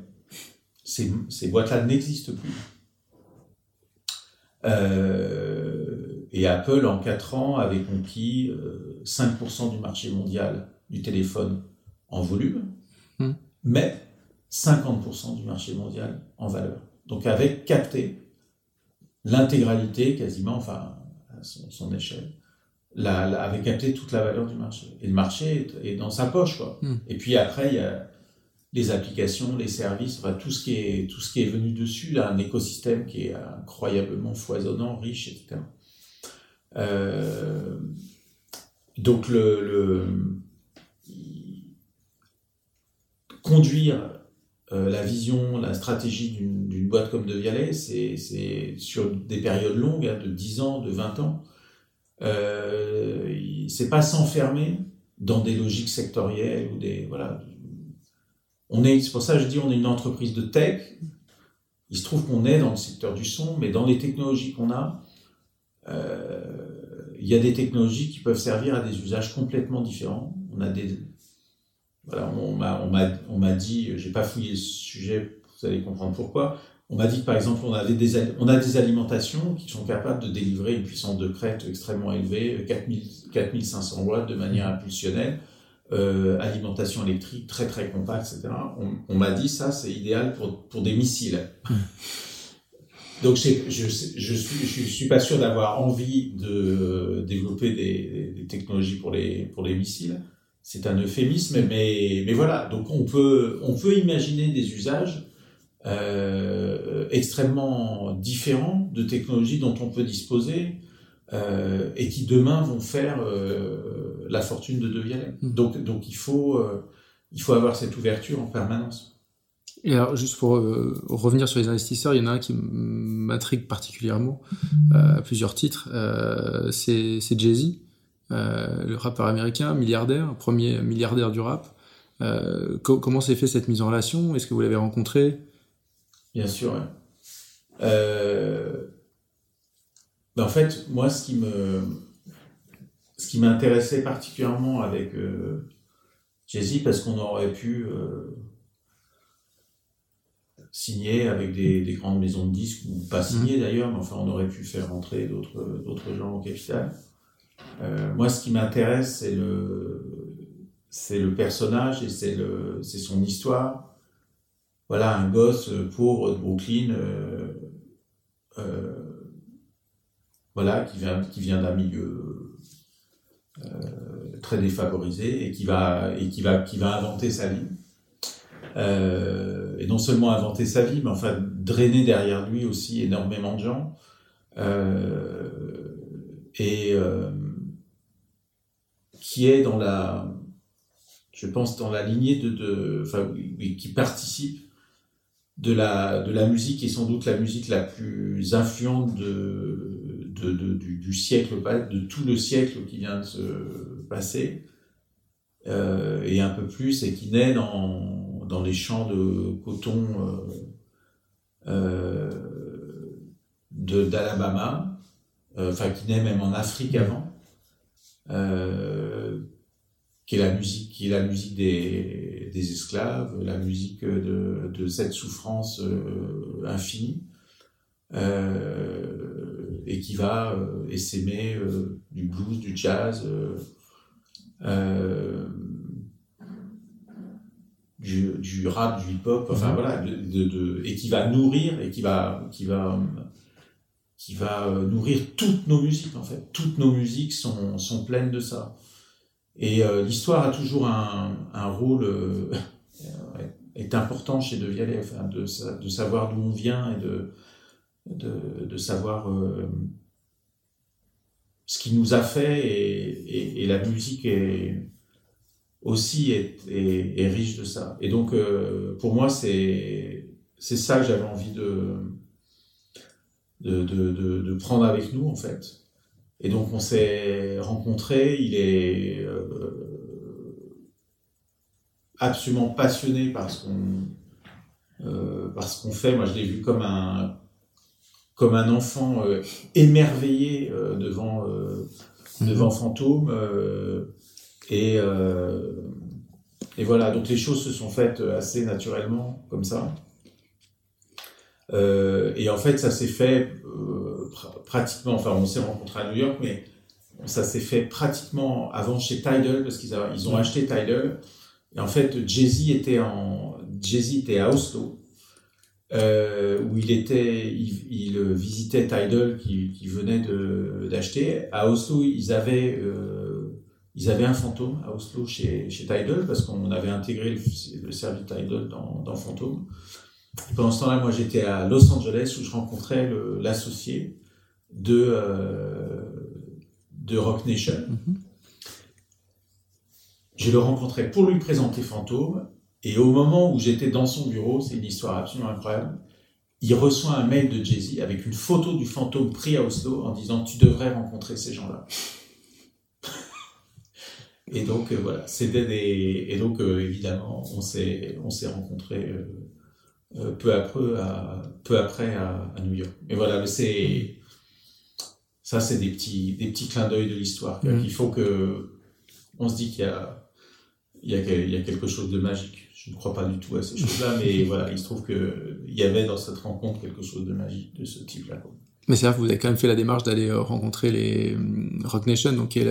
B: ces, ces boîtes-là n'existent plus. Euh, et Apple en quatre ans avait conquis 5% euh, du marché mondial du téléphone en volume, hmm. mais 50% du marché mondial en valeur. Donc avec capté l'intégralité quasiment, enfin à son, échelle, la, la, avait capté toute la valeur du marché. Et le marché est, dans sa poche, quoi. Hmm. Et puis après, il y a les applications, les services, enfin tout ce qui est tout ce qui est venu dessus, là, un écosystème qui est incroyablement foisonnant, riche, etc. Euh, donc le, le conduire euh, la vision, la stratégie d'une boîte comme De Vialet, c'est sur des périodes longues, hein, de 10 ans, de 20 ans. Euh, c'est pas s'enfermer dans des logiques sectorielles ou des voilà. On est, c'est pour ça que je dis, on est une entreprise de tech. Il se trouve qu'on est dans le secteur du son, mais dans les technologies qu'on a, il y a des technologies qui peuvent servir à des usages complètement différents. On a des, voilà, on m'a, dit, j'ai pas fouillé ce sujet, vous allez comprendre pourquoi. On m'a dit que par exemple, on, avait des, on a des alimentations qui sont capables de délivrer une puissance de crête extrêmement élevée, 4000, 4500 watts de manière impulsionnelle, euh, alimentation électrique très très compacte, etc. On, on m'a dit ça, c'est idéal pour, pour des missiles. Donc je, je, je, suis, je suis pas sûr d'avoir envie de développer des, des, technologies pour les, pour les missiles. C'est un euphémisme, mais, mais voilà. Donc on peut, on peut imaginer des usages euh, extrêmement différents de technologies dont on peut disposer euh, et qui demain vont faire euh, la fortune de De Vialet. Mmh. Donc, donc il, faut, il faut avoir cette ouverture en permanence.
D: Et alors, juste pour euh, revenir sur les investisseurs, il y en a un qui m'intrigue particulièrement euh, à plusieurs titres. Euh, c'est Jay-Z, le rappeur américain, milliardaire, premier milliardaire du rap. comment s'est fait cette mise en relation? Est-ce que vous l'avez rencontré?
B: Bien sûr. Ben, en fait, moi, ce qui me, ce qui m'intéressait particulièrement avec Jay-Z, parce qu'on aurait pu signé avec des, des, grandes maisons de disques, ou pas signé mmh. d'ailleurs, mais enfin on aurait pu faire rentrer d'autres, d'autres gens au capital. Euh, moi, ce qui m'intéresse, c'est le, c'est le personnage et c'est, le, c'est son histoire. Voilà, un gosse pauvre de Brooklyn, euh, euh, voilà, qui vient, qui vient d'un milieu euh, très défavorisé et qui va, et qui va, qui va inventer sa vie. Euh, et non seulement inventer sa vie, mais enfin drainer derrière lui aussi énormément de gens. Euh, et euh, qui est dans la, je pense, dans la lignée de, de enfin, qui participe de la, de la musique qui est sans doute la musique la plus influente de, de, de du, du, siècle, de tout le siècle qui vient de se passer, euh, et un peu plus, et qui naît dans, dans les champs de coton euh, euh, d'Alabama, enfin qui naît même en Afrique avant, qui est la musique, qui est la musique des, des esclaves, la musique de, de cette souffrance infinie, et qui va essaimer du blues, du jazz. Euh, du, du rap, du hip-hop, enfin mhm. voilà, de, de, et qui va nourrir et qui va, qui va, qui va euh, nourrir toutes nos musiques en fait. Toutes nos musiques sont, sont pleines de ça. Et euh, l'histoire a toujours un, rôle euh, est important chez De Vialet, de, savoir d'où on vient et de, de, savoir euh, ce qui nous a fait et, la musique est aussi est, est, riche de ça. Et donc, pour moi, c'est ça que j'avais envie de, de, de, prendre avec nous, en fait. Et donc, on s'est rencontrés. Il est euh, absolument passionné par ce qu'on euh, par ce qu'on fait. Moi, je l'ai vu comme un comme un enfant euh, émerveillé devant devant mhm. Fantôme et, et voilà, donc les choses se sont faites assez naturellement, comme ça. Et en fait, ça s'est fait pratiquement, enfin, on s'est rencontrés à New York, mais ça s'est fait pratiquement avant chez Tidal, parce qu'ils ils ont acheté Tidal. Et en fait, Jay-Z était, Jay était à Oslo, euh, où il était, il, visitait Tidal qui, qui venait d'acheter. À Oslo, ils avaient euh, ils avaient un fantôme à Oslo chez, chez Tidal parce qu'on avait intégré le, service Tidal dans, dans Fantôme. Pendant ce temps-là, moi, j'étais à Los Angeles où je rencontrais l'associé de, euh, de Rock Nation. Mm-hmm. Je le rencontrais pour lui présenter Fantôme. Et au moment où j'étais dans son bureau, c'est une histoire absolument incroyable, il reçoit un mail de Jay-Z avec une photo du fantôme pris à Oslo en disant Tu devrais rencontrer ces gens-là. Et donc euh, voilà, c'était des et donc euh, évidemment on s'est on s'est rencontrés euh, peu après à peu après à, à, New York. Mais voilà, c'est Ça, c'est des petits, des petits clins d'œil de l'histoire. Il faut que on se dit qu'il y a, il y, a, il y a quelque chose de magique. Je ne crois pas du tout à ces choses-là, mais voilà, il se trouve qu'il y avait dans cette rencontre quelque chose de magique de ce type-là.
D: Mais c'est vrai que vous avez quand même fait la démarche d'aller euh, rencontrer les euh, Rock Nation, donc qui est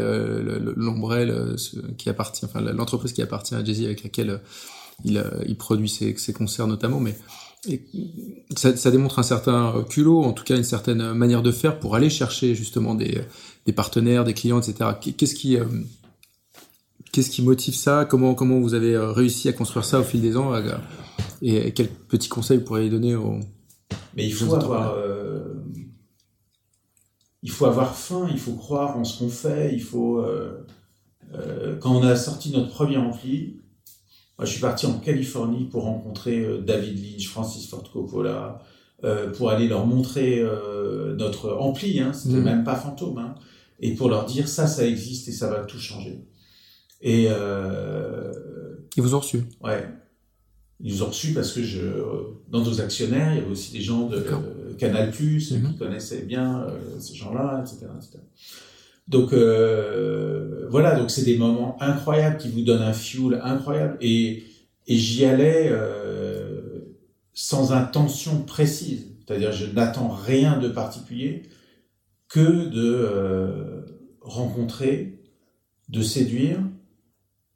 D: l'ombrelle euh, qui appartient, enfin l'entreprise qui appartient à Jay-Z avec laquelle il, il produit ses, ses, concerts notamment, mais ça, ça, démontre un certain culot, en tout cas une certaine manière de faire pour aller chercher justement des, des partenaires, des clients, etc. Qu'est-ce qui Qu'est-ce qui motive ça? Comment comment vous avez réussi à construire ça au fil des ans? Et quels petits conseils vous pourriez donner aux
B: Mais il faut avoir il faut avoir faim, il faut croire en ce qu'on fait, il faut... Euh, euh, quand on a sorti notre premier ampli, moi, je suis parti en Californie pour rencontrer euh, David Lynch, Francis Ford Coppola, pour aller leur montrer notre ampli, hein, c'était mmh. même pas fantôme, hein, et pour leur dire ça, ça existe et ça va tout changer. Et
D: ils vous ont reçu.
B: Ouais. Ils nous ont reçus parce que je, dans nos actionnaires, il y avait aussi des gens de Canal+, Plus mhm. qui connaissaient bien euh, ces gens-là, etc., Donc euh, voilà, donc c'est des moments incroyables qui vous donnent un fuel incroyable. Et, et j'y allais euh, sans intention précise. C'est-à-dire, je n'attends rien de particulier que de rencontrer, de séduire,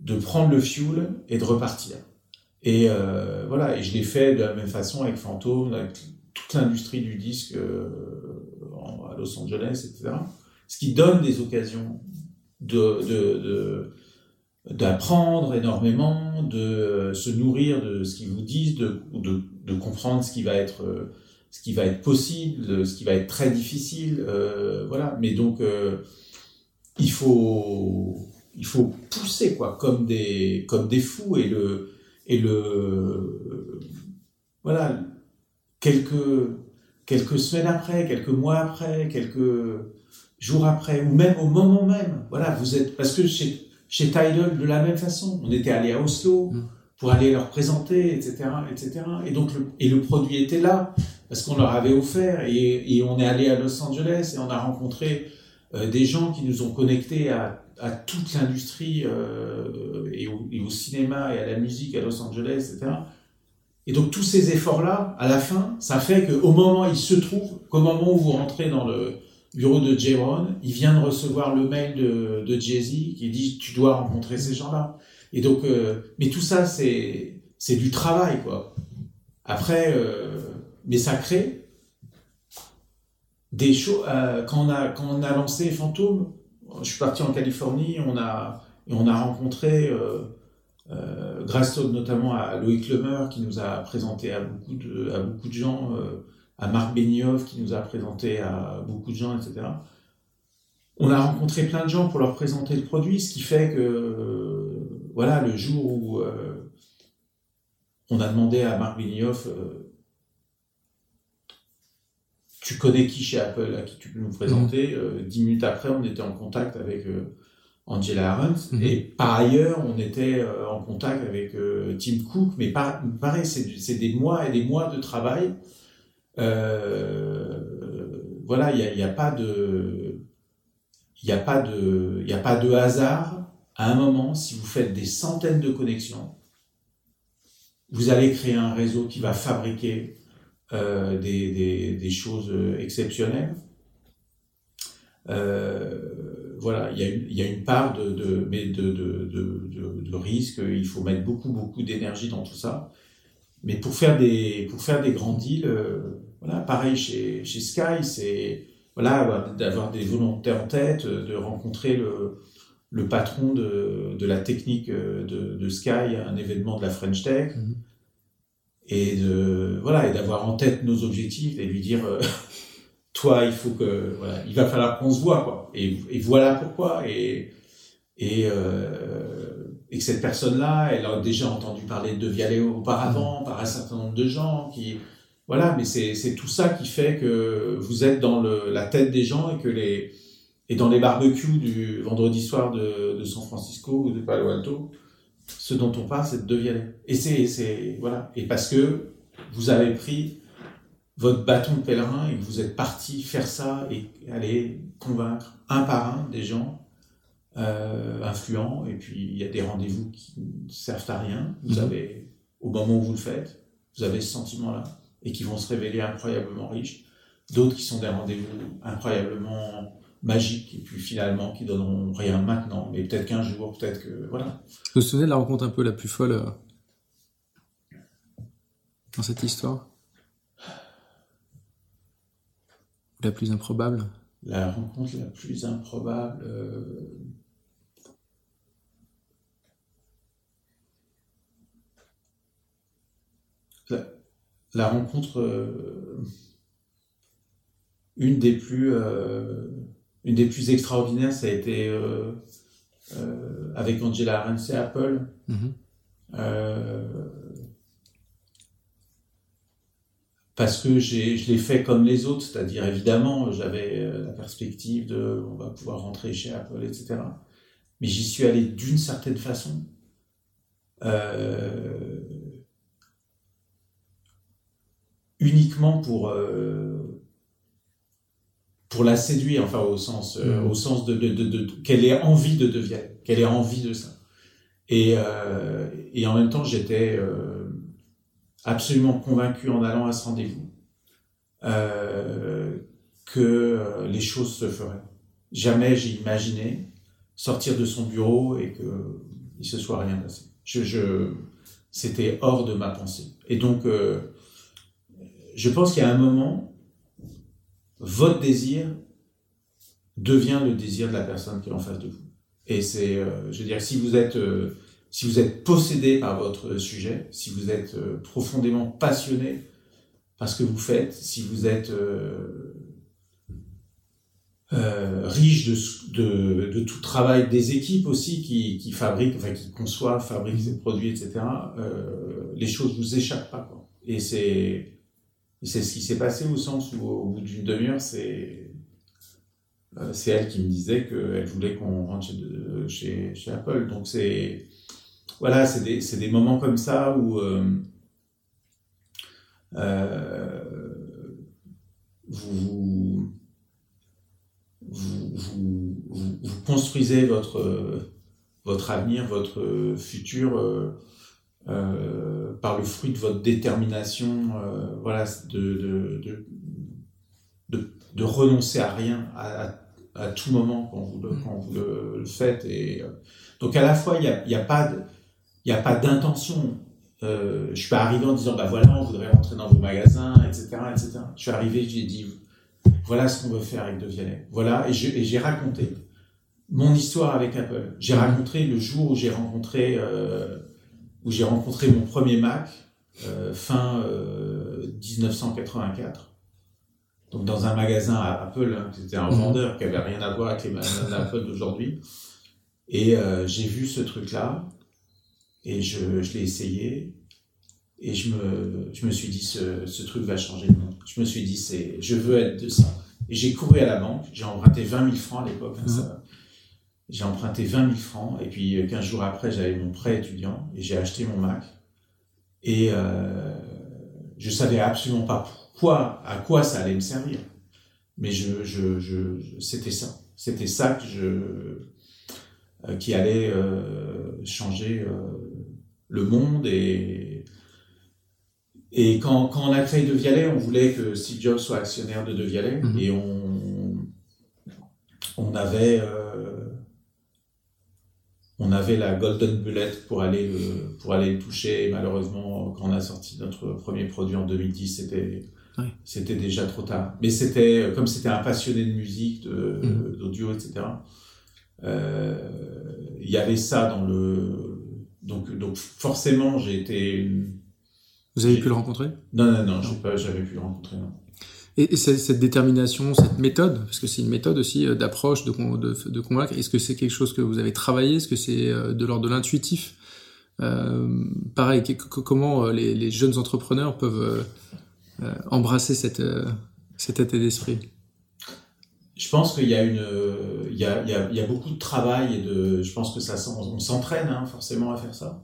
B: de prendre le fuel et de repartir. Et voilà, et je l'ai fait de la même façon avec Fantôme, avec toute l'industrie du disque euh, à Los Angeles, etc. Ce qui donne des occasions de, d'apprendre énormément, de se nourrir de ce qu'ils vous disent, de, de, comprendre ce qui va être ce qui va être possible, ce qui va être très difficile, euh, voilà. Mais donc euh, il faut il faut pousser quoi, comme des comme des fous et le et le voilà quelques, quelques semaines après, quelques mois après, quelques jours après, ou même au moment même. Voilà, vous êtes, parce que chez, chez Tidal, de la même façon, on était allé à Oslo mm. pour aller leur présenter, etc., etc. Et donc, le, et le produit était là, parce qu'on leur avait offert, et, et, on est allé à Los Angeles et on a rencontré euh, des gens qui nous ont connectés à, à toute l'industrie euh, et, et, au, cinéma et à la musique à Los Angeles, etc. Et donc tous ces efforts-là, à la fin, ça fait qu'au moment où il se trouve, qu'au moment où vous rentrez dans le bureau de Jayron, il vient de recevoir le mail de, de Jay-Z qui dit tu dois rencontrer ces gens-là. Et donc, euh, mais tout ça c'est c'est du travail quoi. Après, euh, mais ça crée des choses. Euh, quand on a quand on a lancé Fantôme, je suis parti en Californie, on a et on a rencontré grâce notamment à Loïc Lemeur qui nous a présenté à beaucoup de, à beaucoup de gens, à Marc Benioff qui nous a présenté à beaucoup de gens, etc. On a rencontré plein de gens pour leur présenter le produit, ce qui fait que, voilà, le jour où euh, on a demandé à Marc Benioff, tu connais qui chez Apple, à qui tu peux nous présenter, mmh. dix minutes après, on était en contact avec Angela Arendt. Mhm. Et par ailleurs, on était euh, en contact avec euh, Tim Cook, mais pas, pareil, c'est des mois et des mois de travail. Euh, voilà, il n'y a, pas de, il a pas de, il a pas de hasard. À un moment, si vous faites des centaines de connexions, vous allez créer un réseau qui va fabriquer euh, des, choses exceptionnelles. Euh, voilà, il y, a une, part de, de, de risque. Il faut mettre beaucoup, beaucoup d'énergie dans tout ça. Mais pour faire des, pour faire des grands deals, euh, voilà, pareil chez, chez Sky, c'est voilà, d'avoir des volontaires en tête, de rencontrer le, le patron de, de la technique euh, de, de Sky à un événement de la French Tech. Mm-hmm. Et de, voilà, et d'avoir en tête nos objectifs et lui dire, euh, toi, il faut que, voilà, il va falloir qu'on se voit, quoi. Et, et voilà pourquoi. Et, et, euh, et que cette personne-là, elle a déjà entendu parler de Vialet auparavant par un certain nombre de gens qui, voilà, mais c'est tout ça qui fait que vous êtes dans le, la tête des gens et que les, et dans les barbecues du vendredi soir de, de San Francisco ou de Palo Alto, ce dont on parle, c'est de Vialet. Et c'est, c'est, voilà. Et parce que vous avez pris votre bâton de pèlerin et que vous êtes parti faire ça et aller convaincre un par un des gens euh, influents. Et puis il y a des rendez-vous qui ne servent à rien. Vous
D: Mhm.
B: avez, au moment où vous le faites, vous avez ce sentiment-là et qui vont se révéler incroyablement riches. D'autres qui sont des rendez-vous incroyablement magiques et puis finalement qui donneront rien maintenant, mais peut-être qu'un jour, peut-être que voilà.
D: Vous vous souvenez de la rencontre un peu la plus folle euh, dans cette histoire? La plus improbable?
B: La rencontre la plus improbable. euh, La, la rencontre. euh, Une des plus. euh, Une des plus extraordinaires, ça a été euh, avec Angela Arendt et Apple.
D: Mhm.
B: Euh, parce que je l'ai fait comme les autres, c'est-à-dire évidemment j'avais la perspective de on va pouvoir rentrer chez Apple, etc. Mais j'y suis allé d'une certaine façon. euh, uniquement pour euh, pour la séduire, enfin au sens euh,
D: Mhm.
B: au sens de, de, de, de- qu'elle ait envie de devenir, qu'elle ait envie de ça. Et, euh, et en même temps, j'étais euh, absolument convaincu en allant à ce rendez-vous que les choses se feraient. Jamais j'ai imaginé sortir de son bureau et que il se soit rien passé. Je, je, c'était hors de ma pensée. Et donc, euh, je pense a un moment, votre désir devient le désir de la personne qui est en face de vous. Et c'est, euh, je veux dire, si vous êtes, euh, si vous êtes possédé par votre sujet, si vous êtes euh, profondément passionné par ce que vous faites, si vous êtes riche de, de, tout travail des équipes aussi qui, qui fabriquent, enfin qui conçoivent, fabriquent ces produits, etc., les choses vous échappent pas. Et c'est c'est ce qui s'est passé au sens où, au bout d'une demi-heure, c'est euh, elle qui me disait qu'elle voulait qu'on rentre chez, chez, Apple. Donc c'est voilà, c'est des, des moments comme ça où euh, euh, vous, vous, vous, vous construisez votre, votre avenir, votre futur euh, par le fruit de votre détermination, euh, voilà, de, de, de, de, de renoncer à rien à, à, tout moment quand vous le, quand vous le, le faites. Et, euh, donc à la fois, il n'y a, y a pas de- il n'y a pas d'intention. Je suis pas arrivé en disant, bah voilà, on voudrait rentrer dans vos magasins, etc., etc. Je suis arrivé, j'ai dit, voilà ce qu'on veut faire avec De Vialet. Voilà, et j'ai raconté mon histoire avec Apple. J'ai raconté le jour où j'ai rencontré, euh, où j'ai rencontré mon premier Mac, euh, fin euh, 1984. Donc dans un magasin à Apple, hein, c'était un
D: Mhm.
B: vendeur qui avait rien à voir avec les magasins d'Apple d'aujourd'hui. Et euh, j'ai vu ce truc-là, et je, je l'ai essayé, et je me, je me suis dit, ce, ce truc va changer le monde. Je me suis dit, c'est, je veux être de ça. Et j'ai couru à la banque, j'ai emprunté 20 000 francs à l'époque. hein,
D: Mhm.
B: ça. J'ai emprunté 20 000 francs, et puis euh, 15 jours après, j'avais mon prêt étudiant, et j'ai acheté mon Mac. Et euh, je savais absolument pas pourquoi, à quoi ça allait me servir. Mais je, je, je, je- c'était ça. C'était ça que je, euh, qui allait euh, changer euh, le monde. Et, et quand, quand on a créé De Vialet, on voulait que Steve Jobs soit actionnaire de De Vialet.
D: Mhm.
B: Et on, on avait... euh, on avait la golden bullet pour aller le, pour aller le toucher. Et malheureusement, quand on a sorti notre premier produit en 2010, c'était
D: Ouais.
B: c'était déjà trop tard. Mais c'était comme c'était un passionné de musique, de-
D: Mhm.
B: d'audio, etc. euh, Il y avait ça dans le donc donc forcément j'ai été
D: Vous avez pu le rencontrer?
B: Non non non j'ai pas j'avais pu le rencontrer non.
D: Et, et cette, détermination, cette méthode, parce que c'est une méthode aussi euh, d'approche, de, de, convaincre, est-ce que c'est quelque chose que vous avez travaillé? Est-ce que c'est euh, de l'ordre de l'intuitif? Euh, Pareil, comment les, jeunes entrepreneurs peuvent embrasser cette, euh, cet état d'esprit?
B: Je pense qu'il y a une, il y a, il y a, beaucoup de travail et de, je pense que ça, on s'entraîne hein, forcément à faire ça.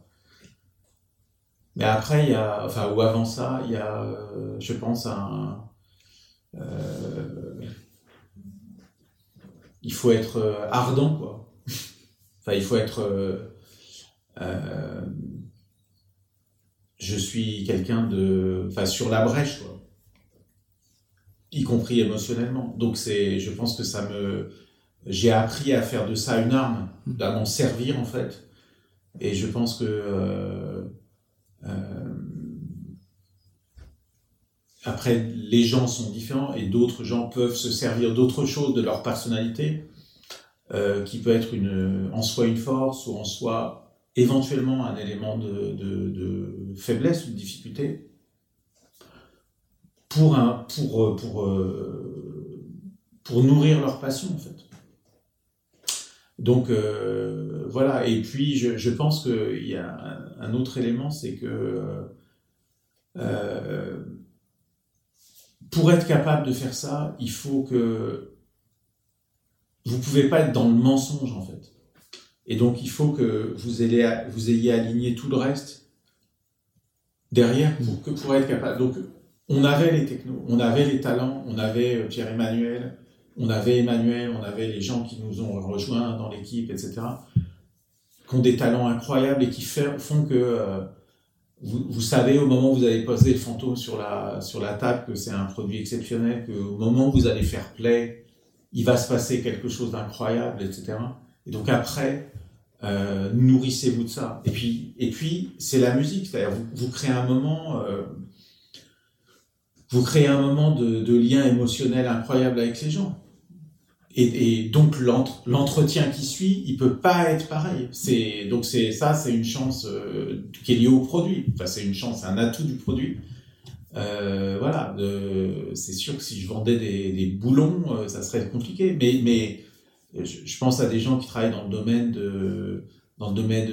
B: Mais après, il y a, enfin, ou avant ça, il y a, je pense, un, il faut être ardent, quoi. Enfin, il faut être. je suis quelqu'un de, enfin, sur la brèche, quoi y compris émotionnellement. Donc c'est, je pense que ça me, j'ai appris à faire de ça une arme, à m'en servir en fait. Et je pense que euh, euh, après les gens sont différents et d'autres gens peuvent se servir d'autre chose de leur personnalité, euh, qui peut être une, en soi une force ou en soi éventuellement un élément de, de, de faiblesse ou de difficulté pour, un, pour, euh, pour, euh, pour nourrir leur passion, en fait. Donc voilà, et puis je, je pense qu'il y a un, autre élément, c'est que pour être capable de faire ça, il faut que vous pouvez pas être dans le mensonge en fait. Et donc il faut que vous ayez, aligné tout le reste derrière pour, que, pour être capable. Donc on avait les technos, on avait les talents, on avait euh, Pierre-Emmanuel, on avait Emmanuel, on avait les gens qui nous ont rejoints dans l'équipe, etc., qui ont des talents incroyables et qui font que euh, vous, savez au moment où vous allez poser le fantôme sur la, sur la table que c'est un produit exceptionnel, qu'au moment où vous allez faire play, il va se passer quelque chose d'incroyable, etc. Et donc après, euh, nourrissez-vous de ça. Et puis, et puis c'est la musique, c'est-à-dire vous, créez un moment vous créez un moment de, lien émotionnel incroyable avec les gens. Et, donc l'entretien qui suit, il peut pas être pareil. C'est donc c'est ça, c'est une chance euh, qui est liée au produit. Enfin, c'est une chance, c'est un atout du produit. Euh, voilà, c'est sûr que si je vendais des, boulons, euh, ça serait compliqué. Mais mais je, pense à des gens qui travaillent dans le domaine de dans le domaine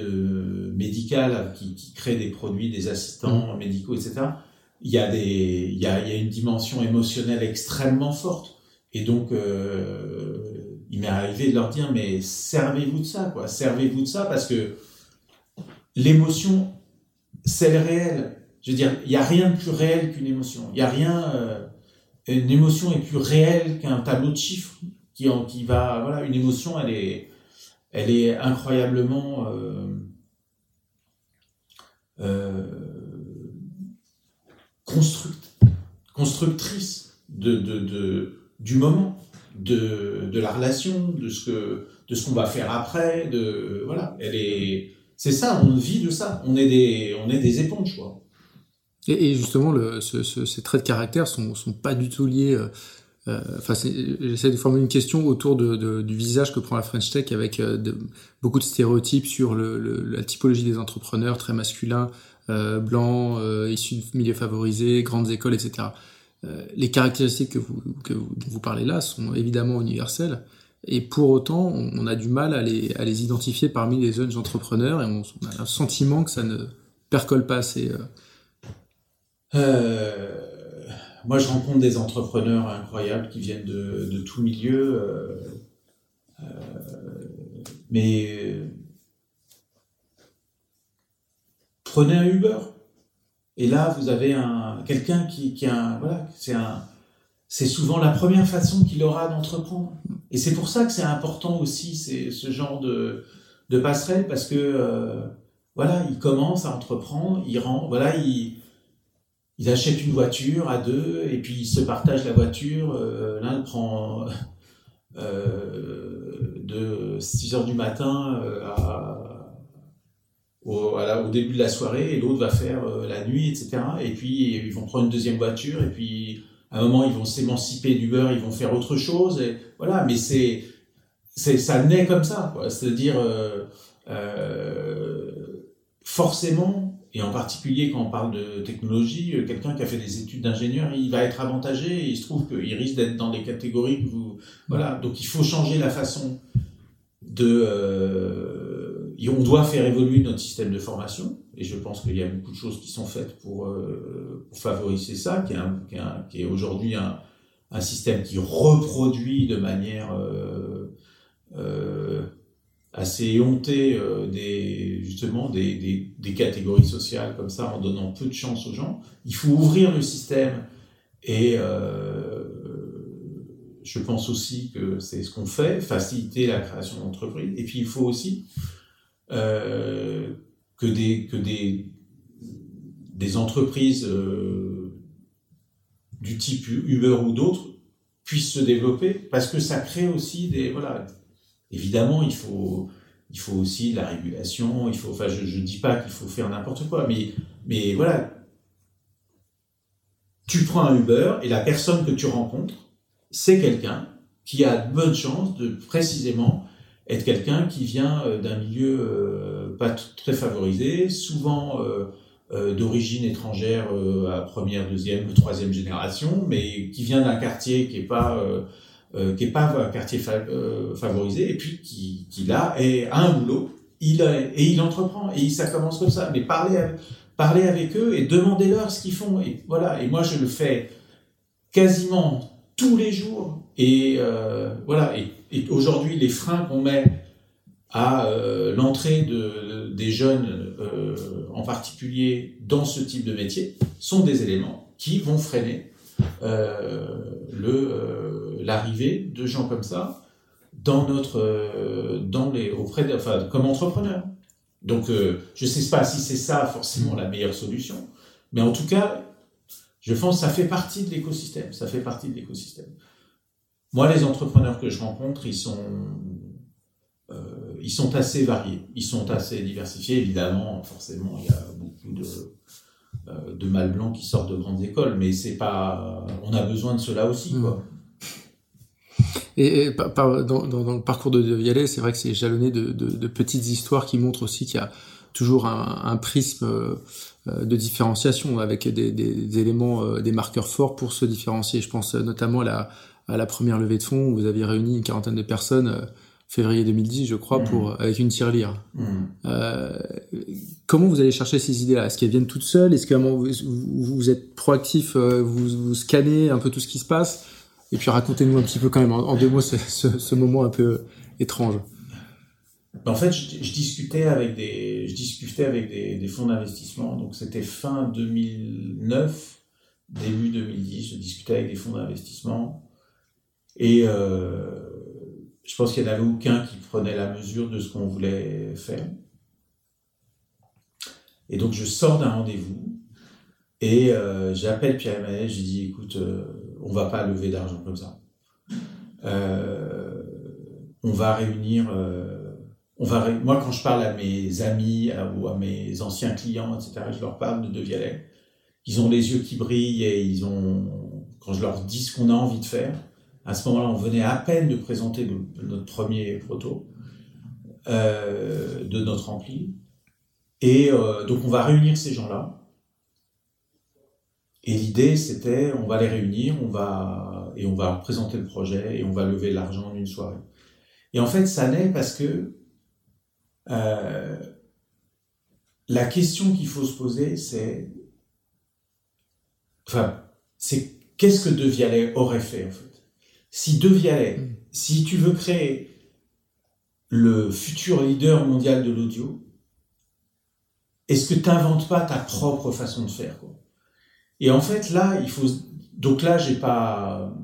B: médical, qui, qui créent des produits, des assistants mmh. médicaux, etc il y a des, il y a, il y a une dimension émotionnelle extrêmement forte. Et donc, euh, il m'est arrivé de leur dire, mais servez-vous de ça, quoi. Servez-vous de ça parce que l'émotion, c'est le réel. Je veux dire, il n'y a rien de plus réel qu'une émotion. Il n'y a rien, euh, une émotion est plus réelle qu'un tableau de chiffres qui, en, qui va, voilà, une émotion, elle est, elle est incroyablement, euh, constructrice de, de, du moment, de, de, la relation, de ce que de ce qu'on va faire après, de voilà, elle est c'est ça, on vit de ça, on est des on est des éponges quoi.
D: Et, justement, le, ces traits de caractère sont, sont pas du tout liés. Euh, euh, enfin, j'essaie de formuler une question autour du visage que prend la French Tech avec euh, beaucoup de stéréotypes sur la typologie des entrepreneurs très masculins, euh, blancs, issus de milieux favorisés, grandes écoles, etc. Euh, les caractéristiques que vous, dont vous parlez là sont évidemment universelles, et pour autant, on, a du mal à les, à les identifier parmi les jeunes entrepreneurs, et on, a un sentiment que ça ne percole pas assez.
B: moi, je rencontre des entrepreneurs incroyables qui viennent de, de tout milieu, mais Prenez un Uber. Et là, vous avez un, quelqu'un qui, a voilà, c'est un, c'est souvent la première façon qu'il aura d'entreprendre. Et c'est pour ça que c'est important aussi, c'est ce genre de, de passerelle, parce que, euh, voilà, il commence à entreprendre, il rend, voilà, il, il achète une voiture à deux, et puis il se partage la voiture, euh, l'un prend, euh, de 6 heures du matin à au, début de la soirée et l'autre va faire euh, la nuit, etc. Et puis ils vont prendre une deuxième voiture et puis à un moment ils vont s'émanciper du beurre, ils vont faire autre chose. Et voilà, mais c'est ça naît comme ça. C'est-à-dire euh, euh, forcément et en particulier quand on parle de technologie, quelqu'un qui a fait des études d'ingénieur, il va être avantagé il se trouve qu'il risque d'être dans les catégories que vous voilà. Donc il faut changer la façon de on doit faire évoluer notre système de formation, et je pense qu'il y a beaucoup de choses qui sont faites pour, euh, favoriser ça, qui est, aujourd'hui un, système qui reproduit de manière euh, euh, assez éhonté euh, des justement des, catégories sociales comme ça en donnant peu de chance aux gens. Il faut ouvrir le système et je pense aussi que c'est ce qu'on fait, faciliter la création d'entreprises. Et puis il faut aussi euh, que des que des des entreprises euh, du type Uber ou d'autres puissent se développer parce que ça crée aussi des voilà Évidemment, il faut, il faut aussi la régulation, il faut, je ne dis pas qu'il faut faire n'importe quoi, mais, mais voilà. Tu prends un Uber et la personne que tu rencontres, c'est quelqu'un qui a de bonnes chances de précisément être quelqu'un qui vient euh, d'un milieu euh, pas très favorisé, souvent euh, d'origine étrangère à première, deuxième, troisième génération, mais qui vient d'un quartier qui est pas qui est pas un quartier favorisé, et puis qui, qui là est, a un boulot, il et il entreprend, et ça commence comme ça. Mais parler, parler avec eux et demandez-leur ce qu'ils font. Et voilà. Et moi, je le fais quasiment tous les jours. Et voilà. Et, et aujourd'hui, les freins qu'on met à euh, l'entrée de, des jeunes, euh, en particulier dans ce type de métier, sont des éléments qui vont freiner le l'arrivée de gens comme ça dans notre, euh, dans les, auprès de, enfin, comme entrepreneurs. Donc, euh, je ne sais pas si c'est ça forcément la meilleure solution, mais en tout cas, je pense que ça fait partie de l'écosystème. Ça fait partie de l'écosystème. Moi, les entrepreneurs que je rencontre, ils sont, euh, ils sont assez variés, ils sont assez diversifiés. Évidemment, forcément, il y a beaucoup de, euh, de mâles blancs qui sortent de grandes écoles, mais c'est pas, on a besoin de cela aussi, quoi.
D: Et, dans, le parcours de, Vialet, c'est vrai que c'est jalonné de, de, petites histoires qui montrent aussi qu'il y a toujours un, un prisme euh, de différenciation avec des, éléments, des marqueurs forts pour se différencier. Je pense notamment à la, à la première levée de fonds où vous aviez réuni une quarantaine de personnes euh, février 2010, je crois, pour mmh. avec une tirelire. Mmh. Euh, comment vous allez chercher ces idées-là? Est-ce qu'elles viennent toutes seules? Est-ce que vous, vous, êtes proactif vous, vous scannez un peu tout ce qui se passe? Et puis racontez-nous un petit peu quand même en, deux mots ce, ce, moment un peu étrange.
B: En fait, je, discutais avec des, je discutais avec des, des fonds d'investissement. Donc c'était fin 2009, début 2010. Je discutais avec des fonds d'investissement et euh, je pense qu'il n'y en avait aucun qui prenait la mesure de ce qu'on voulait faire. Et donc je sors d'un rendez-vous et euh, j'appelle Pierre Emmanuel, je lui dis écoute, euh, on va pas lever d'argent comme ça. Euh, on va réunir, on va moi quand je parle à mes amis ou à mes anciens clients, etc., je leur parle de De Vialet. Ils ont les yeux qui brillent et ils ont, quand je leur dis ce qu'on a envie de faire, à ce moment-là, on venait à peine de présenter notre premier proto euh, de notre rempli. Et donc on va réunir ces gens-là et l'idée, c'était, on va les réunir, on va et on va présenter le projet et on va lever l'argent en une soirée. Et en fait, ça naît parce que euh, la question qu'il faut se poser, c'est, enfin, c'est qu'est-ce que De Vialet aurait fait en fait? Si De Vialet, mm. si tu veux créer le futur leader mondial de l'audio, est-ce que tu n'inventes pas ta propre façon de faire quoi? Et en fait, là, il faut. Donc là, j'ai pas.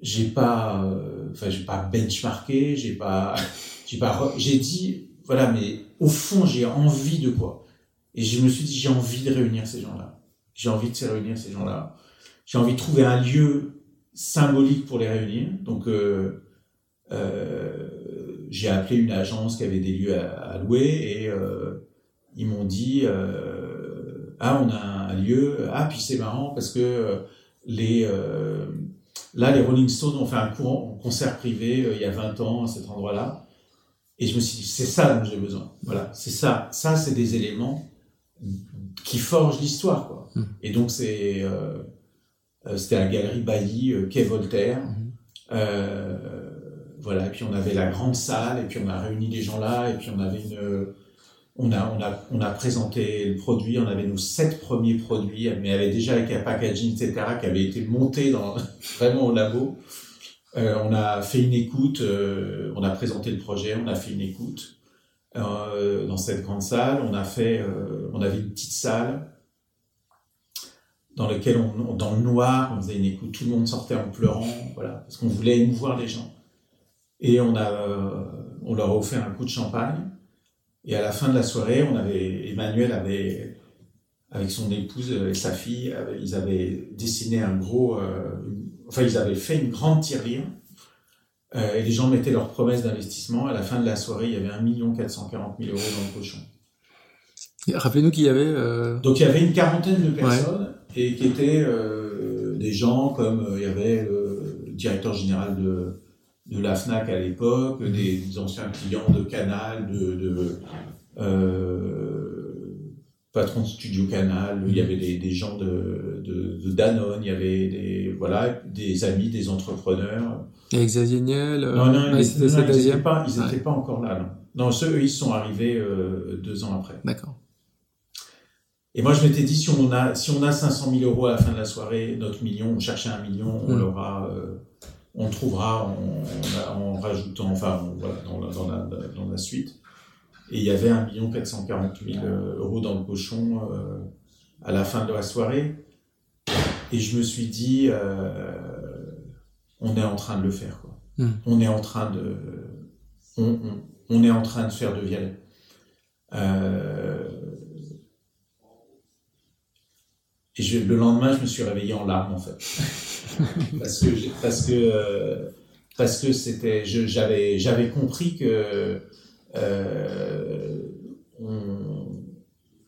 B: J'ai pas. Euh, enfin, j'ai pas benchmarké, j'ai pas. J'ai pas. J'ai dit, voilà, mais au fond, j'ai envie de quoi? Et je me suis dit, j'ai envie de réunir ces gens-là. J'ai envie de se réunir ces gens-là. J'ai envie de trouver un lieu symbolique pour les réunir. Donc, euh, euh, j'ai appelé une agence qui avait des lieux à, à louer et euh, ils m'ont dit ah on a un lieu. Ah, puis c'est marrant parce que les, là, les Rolling Stones ont fait un, concert privé il y a 20 ans à cet endroit-là. Et je me suis dit, c'est ça dont j'ai besoin. Voilà, c'est ça. Ça, c'est des éléments qui forgent l'histoire. Quoi. Mmh. Et donc, c'est, c'était la galerie Bailly, quai Voltaire. Mmh. voilà, et puis on avait la grande salle, et puis on a réuni les gens là, et puis on avait une on a, on, a, on a présenté le produit, on avait nos sept premiers produits, mais avait déjà avec un packaging, etc., qui avait été monté dans, vraiment au labo. on a fait une écoute, on a présenté le projet, on a fait une écoute dans cette grande salle. On a fait, on avait une petite salle dans laquelle on, dans le noir, on faisait une écoute, tout le monde sortait en pleurant, voilà, parce qu'on voulait émouvoir les gens. Et on a, on leur a offert un coup de champagne. Et à la fin de la soirée, on avait, Emmanuel avait, avec son épouse et sa fille, ils avaient dessiné un gros, euh, enfin, ils avaient fait une grande tirelire. Euh, et les gens mettaient leurs promesses d'investissement. À la fin de la soirée, il y avait 1 440 000 euros dans le cochon.
D: Rappelez-nous qu'il y avait. Euh...
B: Donc il y avait une quarantaine de personnes et qui étaient euh, des gens comme euh, il y avait le directeur général de, de la FNAC à l'époque, mmh. des, anciens clients de Canal, de, de euh, patron de Studio Canal, il y avait des, des gens de, de, de, Danone, il y avait des, voilà, des amis, des entrepreneurs.
D: Et Xavier Niel
B: euh, Non, non, ils n'étaient pas, ils pas encore là. Non, non ceux, ils sont arrivés euh, deux ans après.
D: D'accord.
B: Et moi, je m'étais dit, si on a, si on a 500 000 euros à la fin de la soirée, notre million, on cherchait un million, on mmh. l'aura, euh, on trouvera en, en, rajoutant, enfin, voilà, dans, la, dans, la, dans, la, suite. Et il y avait 1 440 000 euros dans le cochon euh, à la fin de la soirée. Et je me suis dit, euh, on est en train de le faire, quoi. Mmh. On est en train de, on, on, on, est en train de faire de Vialet. Euh, Et je, le lendemain, je me suis réveillé en larmes, en fait. parce que, parce que, parce que c'était, j'avais, j'avais compris que, euh, on,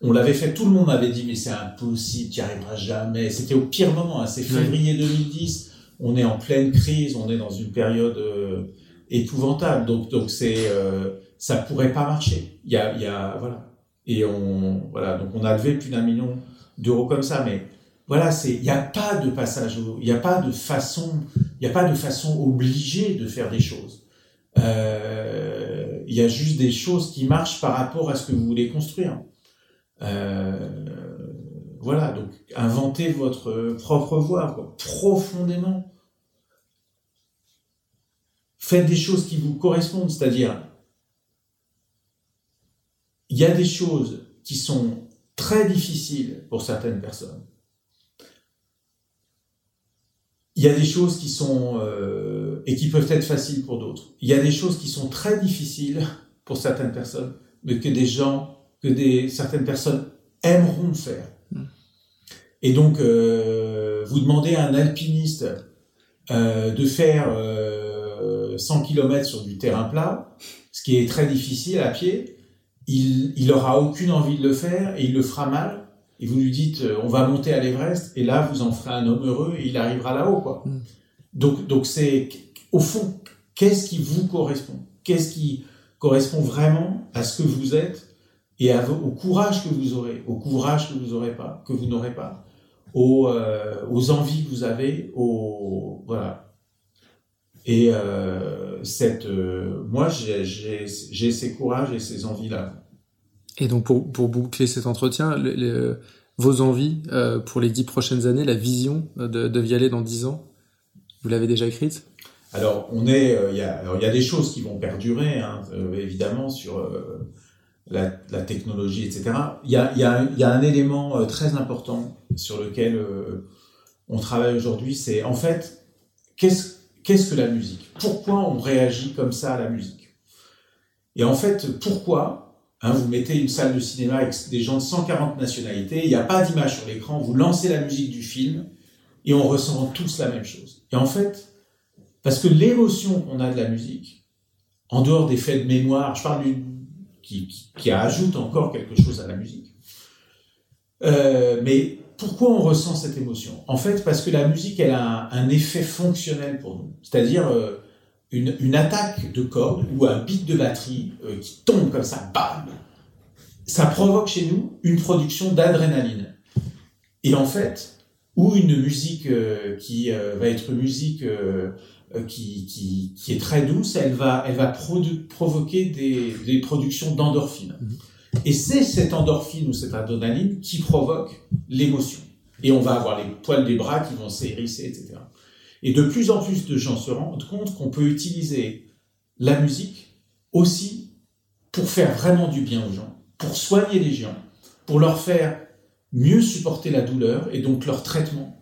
B: on l'avait fait, tout le monde m'avait dit, mais c'est impossible, tu n'y arriveras jamais. C'était au pire moment, hein, c'est février 2010, on est en pleine crise, on est dans une période euh, épouvantable, donc, donc c'est, euh, ça pourrait pas marcher. Il y a, il y a, voilà. Et on, voilà, donc on a levé plus d'un million d'euros comme ça, mais voilà, c'est, il n'y a pas de passage, il n'y a pas de façon, il n'y a pas de façon obligée de faire des choses. Euh, il y a juste des choses qui marchent par rapport à ce que vous voulez construire. Euh, voilà, donc inventez votre propre voie, profondément. Faites des choses qui vous correspondent, c'est-à-dire, il y a des choses qui sont très difficile pour certaines personnes. Il y a des choses qui sont euh, et qui peuvent être faciles pour d'autres. Il y a des choses qui sont très difficiles pour certaines personnes, mais que des gens, que des certaines personnes aimeront faire. Hmm. Et donc, euh, vous demandez à un alpiniste euh, de faire 100 km sur du terrain plat, ce qui est très difficile à pied, il, il aura aucune envie de le faire et il le fera mal. Et vous lui dites, euh, on va monter à l'Everest, et là, vous en ferez un homme heureux et il arrivera là-haut, quoi. Mm. Donc, donc c'est, au fond, qu'est-ce qui vous correspond? Qu'est-ce qui correspond vraiment à ce que vous êtes et à, au courage que vous aurez, au courage que vous aurez pas, que vous n'aurez pas, aux, euh, aux envies que vous avez, au, voilà. Et euh, cette, euh, moi, j'ai ces courages et ces envies-là.
D: Et donc, pour, pour boucler cet entretien, vos envies euh, pour les dix prochaines années, la vision de, de Vialet dans dix ans, vous l'avez déjà écrite?
B: Alors, on est, il y, a, y a des choses qui vont perdurer, hein, évidemment, sur la, la, technologie, etc. Il y a, y a, y a un élément très important sur lequel on travaille aujourd'hui, c'est en fait, qu'est-ce Qu'est-ce que la musique? Pourquoi on réagit comme ça à la musique? Et en fait, pourquoi hein, vous mettez une salle de cinéma avec des gens de 140 nationalités, il n'y a pas d'image sur l'écran, vous lancez la musique du film et on ressent tous la même chose. Et en fait, parce que l'émotion qu'on a de la musique, en dehors des faits de mémoire, je parle d'une qui, qui, qui, ajoute encore quelque chose à la musique, euh, mais pourquoi on ressent cette émotion? En fait, parce que la musique, elle a un, effet fonctionnel pour nous. C'est-à-dire euh, une, attaque de corde ou un beat de batterie euh, qui tombe comme ça, bam Ça provoque chez nous une production d'adrénaline. Et en fait, ou une musique euh, qui va être musique qui, qui, est très douce, elle va, elle va provoquer des, productions d'endorphines. Mmh. Et c'est cette endorphine ou cette adrénaline qui provoque l'émotion. Et on va avoir les poils des bras qui vont s'hérisser, etc. Et de plus en plus de gens se rendent compte qu'on peut utiliser la musique aussi pour faire vraiment du bien aux gens, pour soigner les gens, pour leur faire mieux supporter la douleur et donc leur traitement,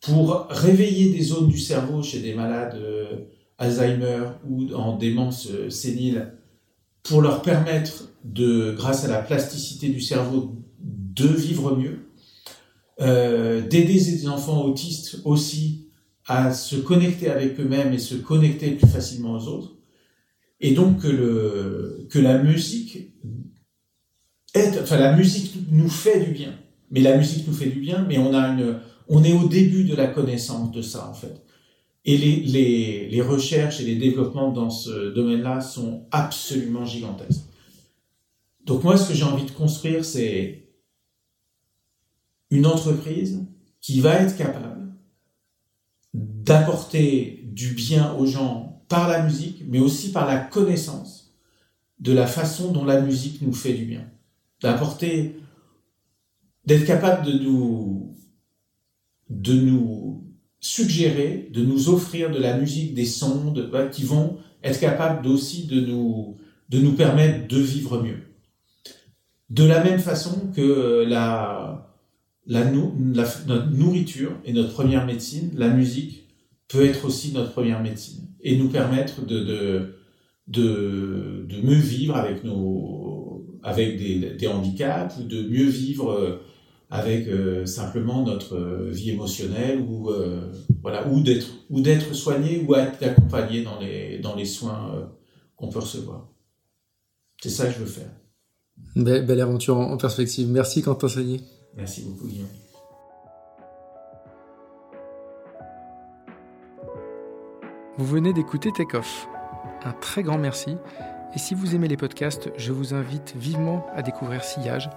B: pour réveiller des zones du cerveau chez des malades euh, Alzheimer ou en démence euh, sénile, pour leur permettre de, grâce à la plasticité du cerveau, de vivre mieux, euh, d'aider les enfants autistes aussi à se connecter avec eux-mêmes et se connecter plus facilement aux autres, et donc que, le, que la musique est, enfin la musique nous fait du bien, mais la musique nous fait du bien, mais on a une, on est au début de la connaissance de ça en fait. Et les, recherches et les développements dans ce domaine-là sont absolument gigantesques. Donc moi, ce que j'ai envie de construire, c'est une entreprise qui va être capable d'apporter du bien aux gens par la musique, mais aussi par la connaissance de la façon dont la musique nous fait du bien. D'apporter, d'être capable de nous, de nous suggérer, de nous offrir de la musique, des sons, qui vont être capables aussi de nous, de nous permettre de vivre mieux. De la même façon que la, la, notre nourriture est notre première médecine, la musique peut être aussi notre première médecine et nous permettre de, de, de, de mieux vivre avec, nos, avec des, des handicaps ou de mieux vivre euh, avec euh, simplement notre euh, vie émotionnelle ou euh, voilà ou d'être ou d'être soigné ou être accompagné dans les dans les soins qu'on peut recevoir. C'est ça que je veux faire.
D: Belle, belle aventure en, perspective. Merci Quentin Sagné.
B: Merci beaucoup Guillaume.
C: Vous venez d'écouter Take Off. Un très grand merci. Et si vous aimez les podcasts, je vous invite vivement à découvrir Sillage,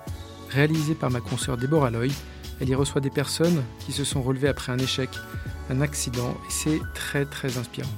C: réalisé par ma consoeur Déborah Loy. Elle y reçoit des personnes qui se sont relevées après un échec, un accident, et c'est très très inspirant.